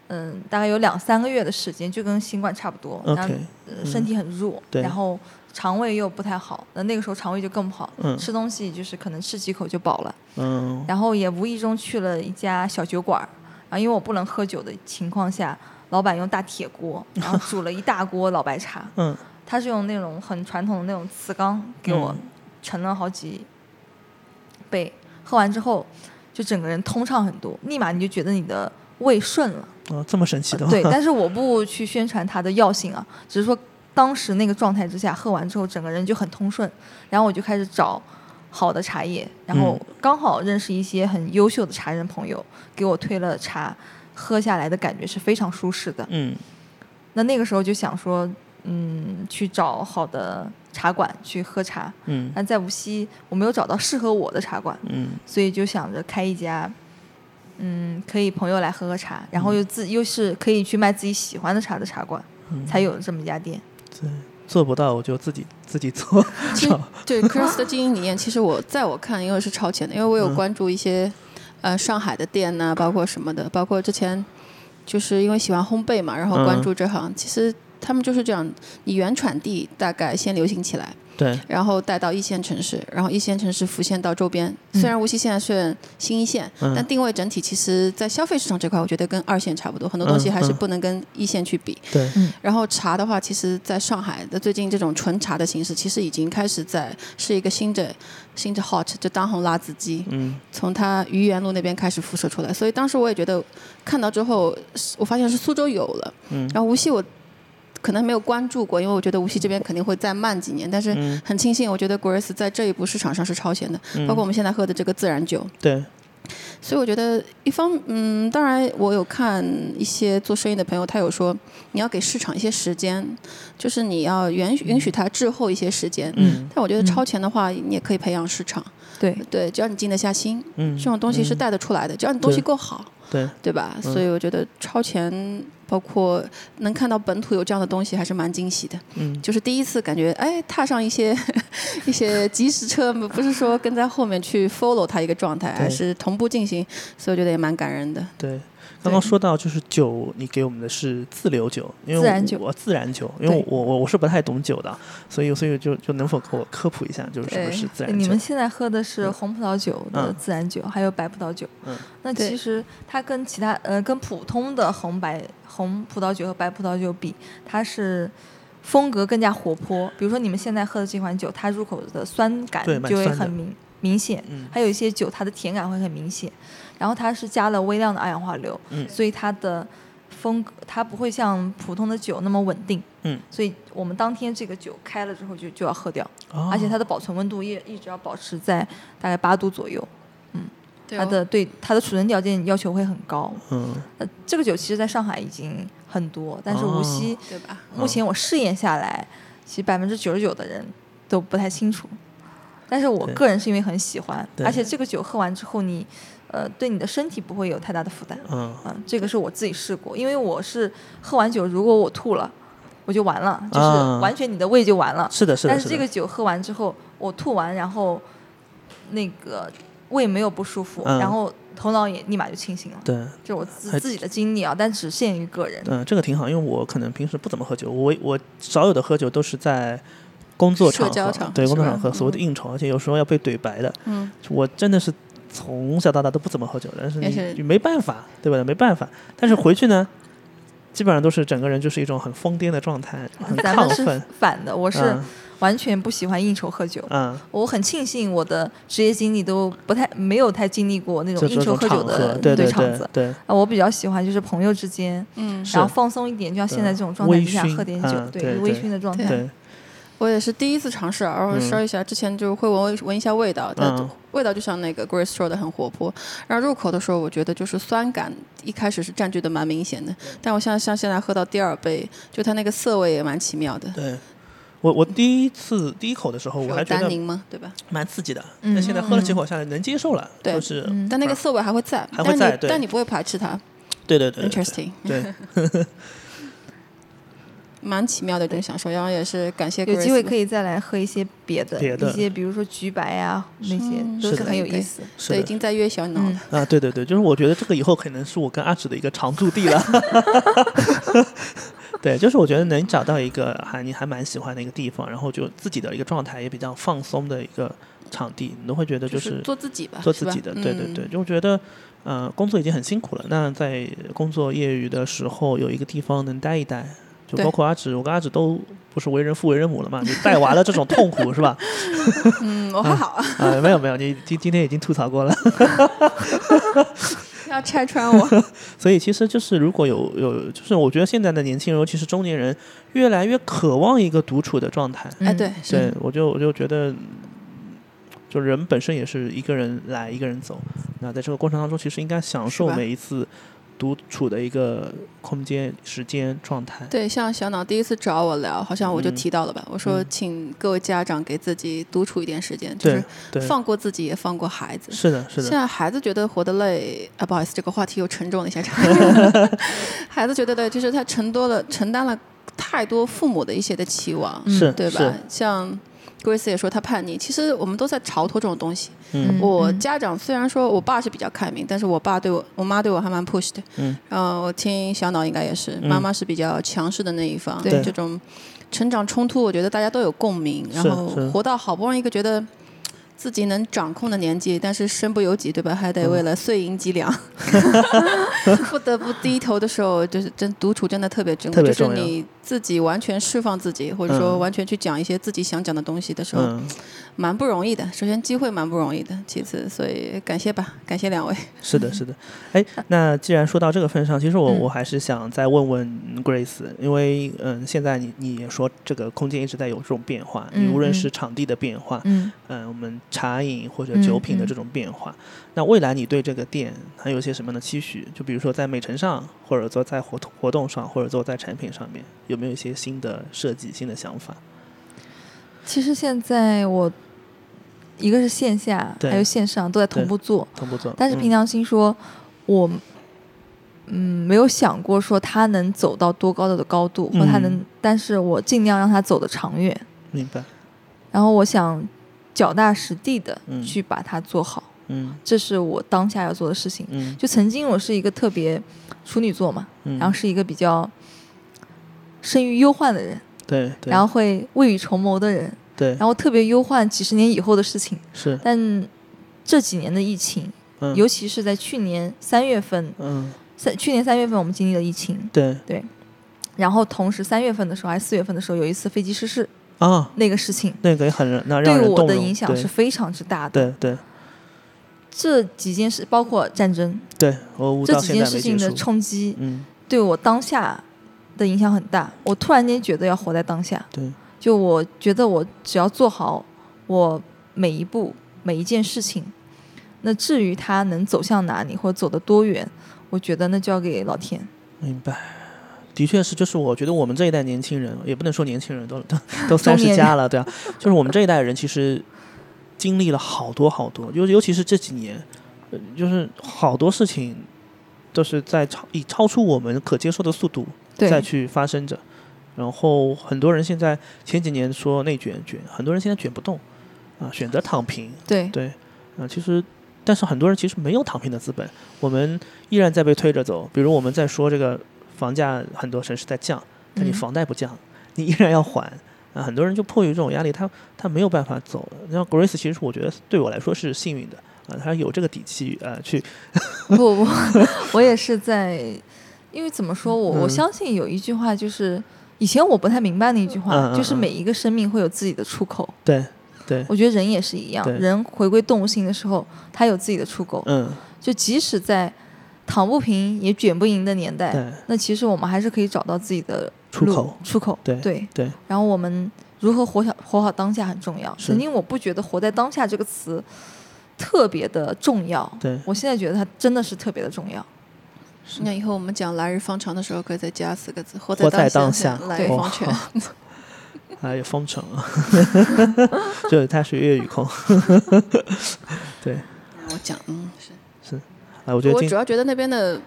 Speaker 1: 嗯，大概有两三个月的时间，就跟新冠差不多。然后
Speaker 2: OK，
Speaker 1: 呃身体很弱，
Speaker 2: 对。
Speaker 1: 然后肠胃又不太好，那那个时候肠胃就更不好，
Speaker 2: 嗯。
Speaker 1: 吃东西就是可能吃几口就饱了，
Speaker 2: 嗯
Speaker 1: 然后也无意中去了一家小酒馆儿，然后因为我不能喝酒的情况下，老板用大铁锅，然后煮了一大锅老白茶，
Speaker 2: 嗯
Speaker 1: 他是用那种很传统的那种瓷缸给我
Speaker 2: 嗯
Speaker 1: 盛了好几杯，喝完之后就整个人通畅很多，立马你就觉得你的胃顺了。
Speaker 2: 哦，这么神奇的吗？
Speaker 1: 对，但是我不去宣传它的药性啊，只是说当时那个状态之下，喝完之后整个人就很通顺，然后我就开始找好的茶叶，然后刚好认识一些很优秀的茶人朋友，给我推了茶，喝下来的感觉是非常舒适的。
Speaker 2: 嗯。
Speaker 1: 那那个时候就想说，嗯，去找好的茶馆去喝茶，
Speaker 2: 嗯。
Speaker 1: 但在无锡我没有找到适合我的茶馆，
Speaker 2: 嗯。
Speaker 1: 所以就想着开一家，嗯，可以朋友来喝喝茶，然后又自又是可以去卖自己喜欢的茶的茶馆，
Speaker 2: 嗯，
Speaker 1: 才有了这么一家店。
Speaker 2: 对，做不到我就自己自己做。
Speaker 4: 其实对 Chris 的经营理念，其实我在我看，因为是超前的，因为我有
Speaker 2: 嗯。
Speaker 4: 关注一些、呃上海的店呐、包括什么的，包括之前就是因为喜欢烘焙嘛，然后关
Speaker 2: 嗯。
Speaker 4: 注这行，其实他们就是这样，你原产地大概先流行起来，
Speaker 2: 对，
Speaker 4: 然后带到一线城市，然后一线城市浮现到周边。
Speaker 1: 嗯
Speaker 4: 虽然无锡现在是新一线，
Speaker 2: 嗯
Speaker 4: 但定位整体其实在消费市场这块，我觉得跟二线差不多，很多东西还是不能跟一线去比。
Speaker 2: 对，
Speaker 4: 然后茶的话，其实在上海的最近这种纯茶的形式，其实已经开始在是一个新的新的 hot，就当红辣子鸡，
Speaker 2: 嗯
Speaker 4: 从它愚园路那边开始辐射出来。所以当时我也觉得看到之后，我发现是苏州有了，
Speaker 2: 嗯
Speaker 4: 然后无锡我可能没有关注过，因为我觉得无锡这边肯定会再慢几年，但是
Speaker 2: 嗯。
Speaker 4: 很庆幸，我觉得 Grace 在这一步市场上是超前的，
Speaker 2: 嗯，
Speaker 4: 包括我们现在喝的这个自然酒。
Speaker 2: 对，
Speaker 4: 所以我觉得一方，嗯，当然我有看一些做生意的朋友，他有说你要给市场一些时间，就是你要允许允许它滞后一些时间。
Speaker 2: 嗯。
Speaker 4: 但我觉得
Speaker 1: 嗯。
Speaker 4: 超前的话，你也可以培养市场，
Speaker 1: 对，
Speaker 4: 对，只要你静得下心，
Speaker 2: 嗯，
Speaker 4: 这种东西是
Speaker 2: 嗯。
Speaker 4: 带得出来的，只要你东西够好，
Speaker 2: 对，
Speaker 4: 对吧？
Speaker 2: 嗯。
Speaker 4: 所以我觉得超前，包括能看到本土有这样的东西，还是蛮惊喜的。
Speaker 2: 嗯，
Speaker 4: 就是第一次感觉，哎，踏上一些 一些即时车，不是说跟在后面去 follow 它一个状态，
Speaker 2: 对
Speaker 4: 而是同步进行，所以我觉得也蛮感人的。
Speaker 2: 对。刚刚说到就是酒，你给我们的是自留酒，因为
Speaker 1: 自然酒
Speaker 2: 我自然酒，因为我我我是不太懂酒的，所以所以就就能否给我科普一下，就是什么是自然酒？
Speaker 1: 你们现在喝的是红葡萄酒的
Speaker 2: 嗯
Speaker 1: 自然酒，还有白葡萄酒。
Speaker 2: 嗯
Speaker 1: 那其实它跟其他呃跟普通的红白红葡萄酒和白葡萄酒比，它是风格更加活泼。比如说你们现在喝的这款酒，它入口的酸感就会很明明显，
Speaker 2: 嗯
Speaker 1: 还有一些酒它的甜感会很明显。然后它是加了微量的二氧化硫，
Speaker 2: 嗯
Speaker 1: 所以它的风格它不会像普通的酒那么稳定。
Speaker 2: 嗯，
Speaker 1: 所以我们当天这个酒开了之后就就要喝掉。
Speaker 2: 哦
Speaker 1: 而且它的保存温度也一直要保持在大概八度左右，
Speaker 4: 对
Speaker 1: 它的对它的储存条件要求会很高。
Speaker 2: 嗯
Speaker 1: 呃，这个酒其实在上海已经很多，但是
Speaker 2: 哦
Speaker 1: 无锡
Speaker 4: 对吧？
Speaker 1: 目前我试验下来，其实百分之九十九的人都不太清楚。但是我个人是因为很喜欢，而且这个酒喝完之后你，呃，对你的身体不会有太大的负担。
Speaker 2: 嗯
Speaker 1: 嗯，这个是我自己试过，因为我是喝完酒，如果我吐了，我就完了，就是
Speaker 2: 啊
Speaker 1: 完全你的胃就完了。
Speaker 2: 是的是的，
Speaker 1: 但是这个酒喝完之后，我吐完，然后那个胃没有不舒服，
Speaker 2: 嗯
Speaker 1: 然后头脑也立马就清醒了。
Speaker 2: 对。
Speaker 1: 这是我自自己的经历啊，但只限于个人。
Speaker 2: 嗯，这个挺好，因为我可能平时不怎么喝酒，我我少有的喝酒都是在工作
Speaker 4: 社
Speaker 2: 场合，
Speaker 4: 场
Speaker 2: 对工作场合，所谓的
Speaker 4: 嗯
Speaker 2: 应酬，而且有时候要被怼白的。
Speaker 4: 嗯，
Speaker 2: 我真的是从小到大都不怎么喝酒，但是你没办法，对吧？没办法，但是回去呢，基本上都是整个人就是一种很疯癫的状态，很
Speaker 1: 咱们是
Speaker 2: 亢奋。
Speaker 1: 反的，我是
Speaker 2: 嗯
Speaker 1: 完全不喜欢应酬喝酒。
Speaker 2: 嗯，
Speaker 1: 我很庆幸我的职业经历都不太没有太经历过那种应酬喝酒的
Speaker 2: 对对
Speaker 1: 场子。啊，我比较喜欢就是朋友之间，
Speaker 4: 嗯，
Speaker 1: 然后放松一点，就像现在这种状态
Speaker 2: 微
Speaker 1: 之下喝点酒，
Speaker 2: 嗯对
Speaker 1: 微
Speaker 2: 对
Speaker 1: 醺的状态。
Speaker 2: 对，
Speaker 4: 我也是第一次尝试，然后
Speaker 2: 嗯。
Speaker 4: 烧一下，之前就会闻闻一下味道，味道就像那个 Grace 说的很活泼，然后入口的时候，我觉得就是酸感一开始是占据的蛮明显的，但我像像现在喝到第二杯，就它那个涩味也蛮奇妙的，
Speaker 2: 对。我我第一次第一口的时候，我还觉得
Speaker 4: 单宁吗？对吧？
Speaker 2: 蛮刺激的，
Speaker 1: 嗯。
Speaker 2: 但现在喝了几口下来能接受了，
Speaker 4: 对
Speaker 2: 就是
Speaker 1: 嗯
Speaker 4: 但那个涩味还会在，
Speaker 2: 还会在
Speaker 4: 但你但你不会排斥它。
Speaker 2: 对对对对
Speaker 4: ，interesting，
Speaker 2: 对，
Speaker 4: 蛮奇妙的一种享受，然后也是感谢
Speaker 1: 有机会可以再来喝一些别的，
Speaker 2: 别的
Speaker 1: 一些比如说橘白呀、那些都是很有意思。
Speaker 4: 对，已。经在约小脑了。
Speaker 1: 嗯，
Speaker 2: 啊，对对对，就是我觉得这个以后可能是我跟阿芷的一个常驻地了。对，就是我觉得能找到一个还你还蛮喜欢的一个地方，然后就自己的一个状态也比较放松的一个场地，你都会觉得
Speaker 4: 就
Speaker 2: 就是
Speaker 4: 做自己吧，
Speaker 2: 做自己的，对对对，
Speaker 4: 嗯
Speaker 2: 就觉得，呃，工作已经很辛苦了，那在工作业余的时候有一个地方能待一待，就包括阿芷，我跟阿芷都不是为人父为人母了嘛，你带娃的这种痛苦是吧？
Speaker 4: 嗯，我还好啊，
Speaker 2: 啊、没有没有，你今今天已经吐槽过了，
Speaker 4: 要拆穿我。
Speaker 2: 所以其实就是如果有有，就是我觉得现在的年轻人，尤其是中年人，越来越渴望一个独处的状态。
Speaker 4: 哎，
Speaker 1: 嗯
Speaker 4: 对，
Speaker 2: 对，我就我就觉得，就人本身也是一个人来一个人走，那在这个过程当中，其实应该享受每一次独处的一个空间、时间、状态。
Speaker 4: 对，像小脑第一次找我聊，好像我就
Speaker 2: 嗯
Speaker 4: 提到了吧，我说
Speaker 2: 嗯
Speaker 4: 请各位家长给自己独处一点时间，就是，放过自己，也放过孩子。
Speaker 2: 是的，是的，
Speaker 4: 现在孩子觉得活得累啊，不好意思，这个话题又沉重了一下。孩子觉得累，就是他承多了承担了太多父母的一些的期望，
Speaker 1: 嗯
Speaker 2: 是
Speaker 4: 对吧？像 Grace 也说他叛逆，其实我们都在逃脱这种东西。
Speaker 2: 嗯
Speaker 4: 我
Speaker 1: 嗯
Speaker 4: 家长虽然说我爸是比较开明，但是我爸对我，我妈对我还蛮 push 的。
Speaker 2: 嗯，
Speaker 4: 然后我听小脑应该也是，
Speaker 2: 嗯
Speaker 4: 妈妈是比较强势的那一方。
Speaker 1: 对
Speaker 4: 这种成长冲突，我觉得大家都有共鸣。然后活到好不容易一个觉得。自己能掌控的年纪，但是身不由己，对吧？还得为了碎银几两，不得不低头的时候，就是真独处真的特别珍贵。就是你自己完全释放自己，或者说
Speaker 2: 嗯
Speaker 4: 完全去讲一些自己想讲的东西的时候，
Speaker 2: 嗯，
Speaker 4: 蛮不容易的。首先机会蛮不容易的，其次，所以感谢吧，感谢两位。
Speaker 2: 是的，是的。哎，那既然说到这个份上，其实我、
Speaker 1: 嗯
Speaker 2: 我还是想再问问 Grace，因为嗯，现在你你也说这个空间一直在有这种变化，你
Speaker 1: 嗯
Speaker 2: 无论
Speaker 1: 嗯
Speaker 2: 是场地的变化，
Speaker 1: 嗯
Speaker 2: 嗯，我们茶饮或者酒品的这种变化，那未来你对这个店还有一些什么样的期许？就比如说在美陈上，或者说在活活动上，或者说在产品上面，有没有一些新的设计、新的想法？
Speaker 1: 其实现在我一个是线下，还有线上都在同步做。
Speaker 2: 同步做，嗯
Speaker 1: 但是凭良心说，我嗯没有想过说他能走到多高的高度，或他能，
Speaker 2: 嗯
Speaker 1: 但是我尽量让他走得长远。
Speaker 2: 明白，
Speaker 1: 然后我想脚踏实地的
Speaker 2: 嗯
Speaker 1: 去把它做好，
Speaker 2: 嗯
Speaker 1: 这是我当下要做的事情。
Speaker 2: 嗯
Speaker 1: 就曾经我是一个特别处女座嘛，
Speaker 2: 嗯，
Speaker 1: 然后是一个比较生于忧患的人，
Speaker 2: 对对，
Speaker 1: 然后会未雨绸缪的人，
Speaker 2: 对。
Speaker 1: 然后特别忧患几十年以后的事情。
Speaker 2: 是，
Speaker 1: 但这几年的疫情，
Speaker 2: 嗯。
Speaker 1: 尤其是在去年三月份，
Speaker 2: 嗯。
Speaker 1: 三去年三月份我们经历了疫情，
Speaker 2: 对。对。
Speaker 1: 然后同时三月份的时候还是四月份的时候有一次飞机失事。
Speaker 2: 啊，
Speaker 1: 那个事情，
Speaker 2: 那个也很
Speaker 1: 对我的影响是非常之大的。
Speaker 2: 对对。
Speaker 1: 这几件事，包括战争，
Speaker 2: 对，我
Speaker 1: 这几件事情的冲击，
Speaker 2: 嗯。
Speaker 1: 对我当下的影响很大。我突然间觉得要活在当下，
Speaker 2: 对，
Speaker 1: 就我觉得我只要做好我每一步每一件事情，那至于它能走向哪里或者走得多远，我觉得那交给老天。
Speaker 2: 明白。的确是，就是我觉得我们这一代年轻人，也不能说年轻人，都都 都三十加了，对啊，就是我们这一代人其实经历了好多好多，尤尤其是这几年，呃就是好多事情都是在超以超出我们可接受的速度
Speaker 1: 对，
Speaker 2: 再去发生着。然后很多人现在前几年说内卷卷，很多人现在卷不动啊，选择躺平。
Speaker 1: 对
Speaker 2: 对，啊，其实但是很多人其实没有躺平的资本，我们依然在被推着走。比如我们在说这个房价，很多城市在降，但你
Speaker 1: 嗯
Speaker 2: 房贷不降，你依然要还。啊，很多人就迫于这种压力，他他没有办法走。然后 Grace 其实我觉得对我来说是幸运的啊，他有这个底气啊去
Speaker 1: 不不，我也是在，因为怎么说我、我
Speaker 2: 嗯
Speaker 1: 相信有一句话就是。以前我不太明白的一句话，
Speaker 2: 嗯嗯嗯
Speaker 1: 就是每一个生命会有自己的出口。
Speaker 2: 对对
Speaker 1: 我觉得人也是一样，人回归动物性的时候，他有自己的出口。
Speaker 2: 嗯
Speaker 1: 就即使在躺不平也卷不赢的年代，那其实我们还是可以找到自己的
Speaker 2: 出口
Speaker 1: 出口。
Speaker 2: 对
Speaker 1: 对
Speaker 2: 对
Speaker 1: 然后我们如何活好活好当下很重要。曾经我不觉得“活在当下”这个词特别的重要，
Speaker 2: 对
Speaker 1: 我现在觉得它真的是特别的重要。
Speaker 4: 那以后我们讲来日方长的时候，可以再加四个字：活
Speaker 2: 活在
Speaker 4: 当
Speaker 2: 当下。
Speaker 1: 对
Speaker 4: 来日方长。
Speaker 2: 还有封城啊，就他是粤语控，对。
Speaker 4: 我讲，嗯，是。
Speaker 2: 啊，我觉得
Speaker 4: 我主要觉得那边的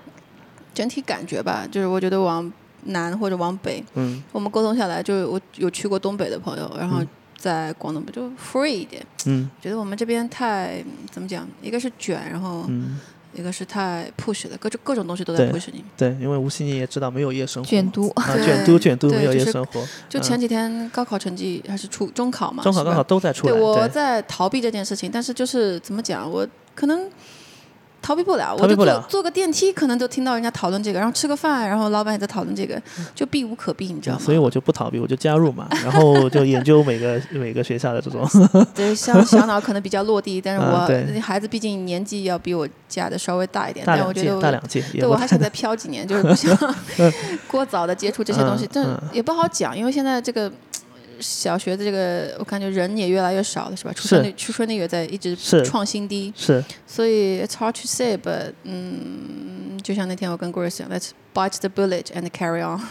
Speaker 4: 整体感觉吧，就是我觉得往南或者往北，
Speaker 2: 嗯。
Speaker 4: 我们沟通下来，就是我有去过东北的朋友，然后
Speaker 2: 嗯。
Speaker 4: 在广东就 free 一点。
Speaker 2: 嗯。
Speaker 4: 觉得我们这边太怎么讲？一个是卷，然后
Speaker 2: 嗯，
Speaker 4: 一个是太 push 了，各种各种东西都在
Speaker 2: 对
Speaker 4: push 你。
Speaker 2: 对，因为无锡你也知道没有夜生活，
Speaker 1: 卷都
Speaker 2: 啊，卷都卷都没有夜生活，
Speaker 4: 就前几天高考成绩还是初中考嘛，
Speaker 2: 中考高考都在出来，
Speaker 4: 对，我在逃避这件事情，但是就是怎么讲，我可能逃避不了，我就坐坐个电梯，可能都听到人家讨论这个，然后吃个饭，然后老板也在讨论这个，就避无可避，你知道吗？
Speaker 2: 所以我就不逃避，我就加入嘛，然后就研究每个每个学校的这种，
Speaker 4: 对像小脑可能比较落地，但是 我、
Speaker 2: 啊
Speaker 4: 孩子毕竟年纪要比我家的稍微大一点，但我觉得我
Speaker 2: 大两届，
Speaker 4: 对我还想再飘几年，就是不想过早的接触这些东西，
Speaker 2: 嗯
Speaker 4: 但
Speaker 2: 嗯。
Speaker 4: 也不好讲，因为现在这个。小学的这个，我感觉人也越来越少了，是吧？出生率出生率也在一直创新低，
Speaker 2: 是
Speaker 4: 所以 it's hard to say, but 嗯，就像那天我跟 Grace 讲，Let's bite the bullet and carry on，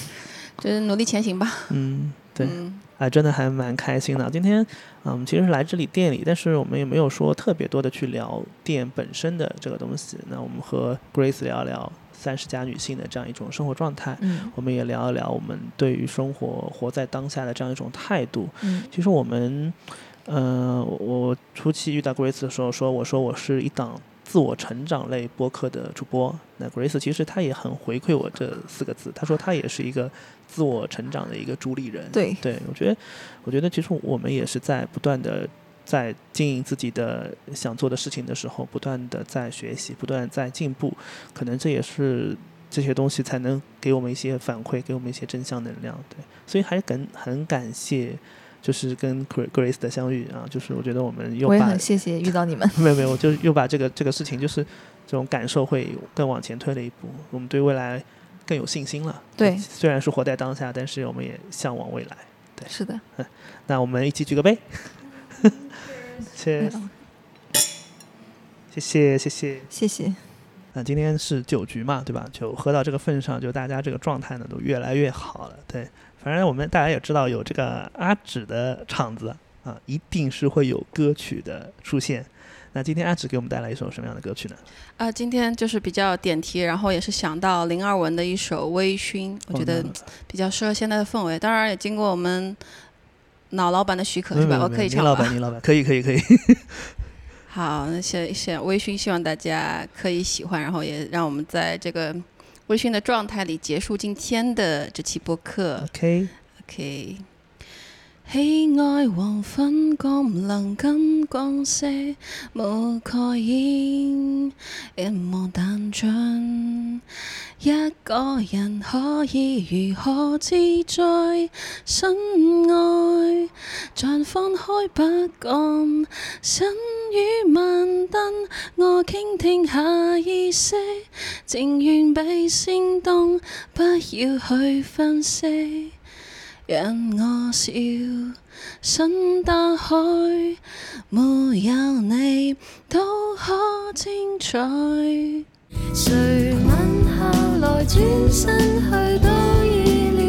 Speaker 4: 就是努力前行吧。
Speaker 2: 嗯对。
Speaker 4: 嗯，
Speaker 2: 哎，真的还蛮开心的。今天，嗯，其实是来这里店里，但是我们也没有说特别多的去聊店本身的这个东西。那我们和 Grace 聊一聊三十加女性的这样一种生活状态，
Speaker 1: 嗯
Speaker 2: 我们也聊一聊我们对于生活活在当下的这样一种态度。
Speaker 1: 嗯
Speaker 2: 其实我们，呃，我我初期遇到 Grace 的时候说，我说我是一档自我成长类播客的主播。那 Grace 其实她也很回馈我这四个字，她说她也是一个自我成长的一个主理人。
Speaker 1: 对
Speaker 2: 对，我觉得，我觉得其实我们也是在不断的在经营自己的想做的事情的时候，不断的在学习，不断在进步。可能这也是这些东西才能给我们一些反馈，给我们一些正向能量。对，所以还很很感谢，就是跟 Gra- Grace 的相遇啊，就是我觉得我们又
Speaker 1: 我也
Speaker 2: 把
Speaker 1: 很谢谢遇到你们。
Speaker 2: 没有没有，我就又把这个这个事情，就是这种感受会更往前推了一步，我们对未来更有信心了。
Speaker 1: 对
Speaker 2: 虽然是活在当下，但是我们也向往未来。
Speaker 1: 对是的，嗯
Speaker 2: 那我们一起举个杯，谢
Speaker 1: 嗯
Speaker 2: 谢谢谢谢。
Speaker 1: 谢谢。
Speaker 2: 那今天是酒局嘛，对吧？就喝到这个份上，就大家这个状态呢都越来越好了。对，反正我们大家也知道，有这个阿芷的场子啊，一定是会有歌曲的出现。
Speaker 6: 那今天阿芷给我们带来一首什么样的歌曲呢？
Speaker 4: 啊，今天就是比较点题，然后也是想到林二文的一首《微醺》，我觉得比较适合现在的氛围。当然也经过我们脑老板的许可，是吧？我可以唱
Speaker 6: 老板，？倪老板，可以可以可以。
Speaker 4: 好，那谢谢微醺，希望大家可以喜欢，然后也让我们在这个微醺的状态里结束今天的这期播客。OK，OK。喜愛黃昏，講唔能跟光色冇蓋煙，一望淡盡。一個人可以如何自在身外？綻放開不幹，身與萬燈，我傾聽下意識，情願被煽動，不要去分析。讓我笑，心打開，沒有你都可精彩。
Speaker 7: 谁吻下来，转身去都意料。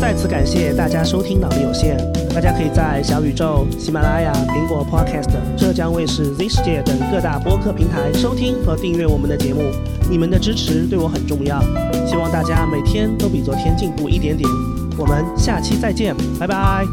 Speaker 6: 再次感谢大家收听《脑力有限。大家可以在小宇宙、喜马拉雅、苹果 Podcast、浙江卫视 Z 世界等各大播客平台收听和订阅我们的节目。你们的支持对我很重要，希望大家每天都比昨天进步一点点。我们下期再见，拜拜。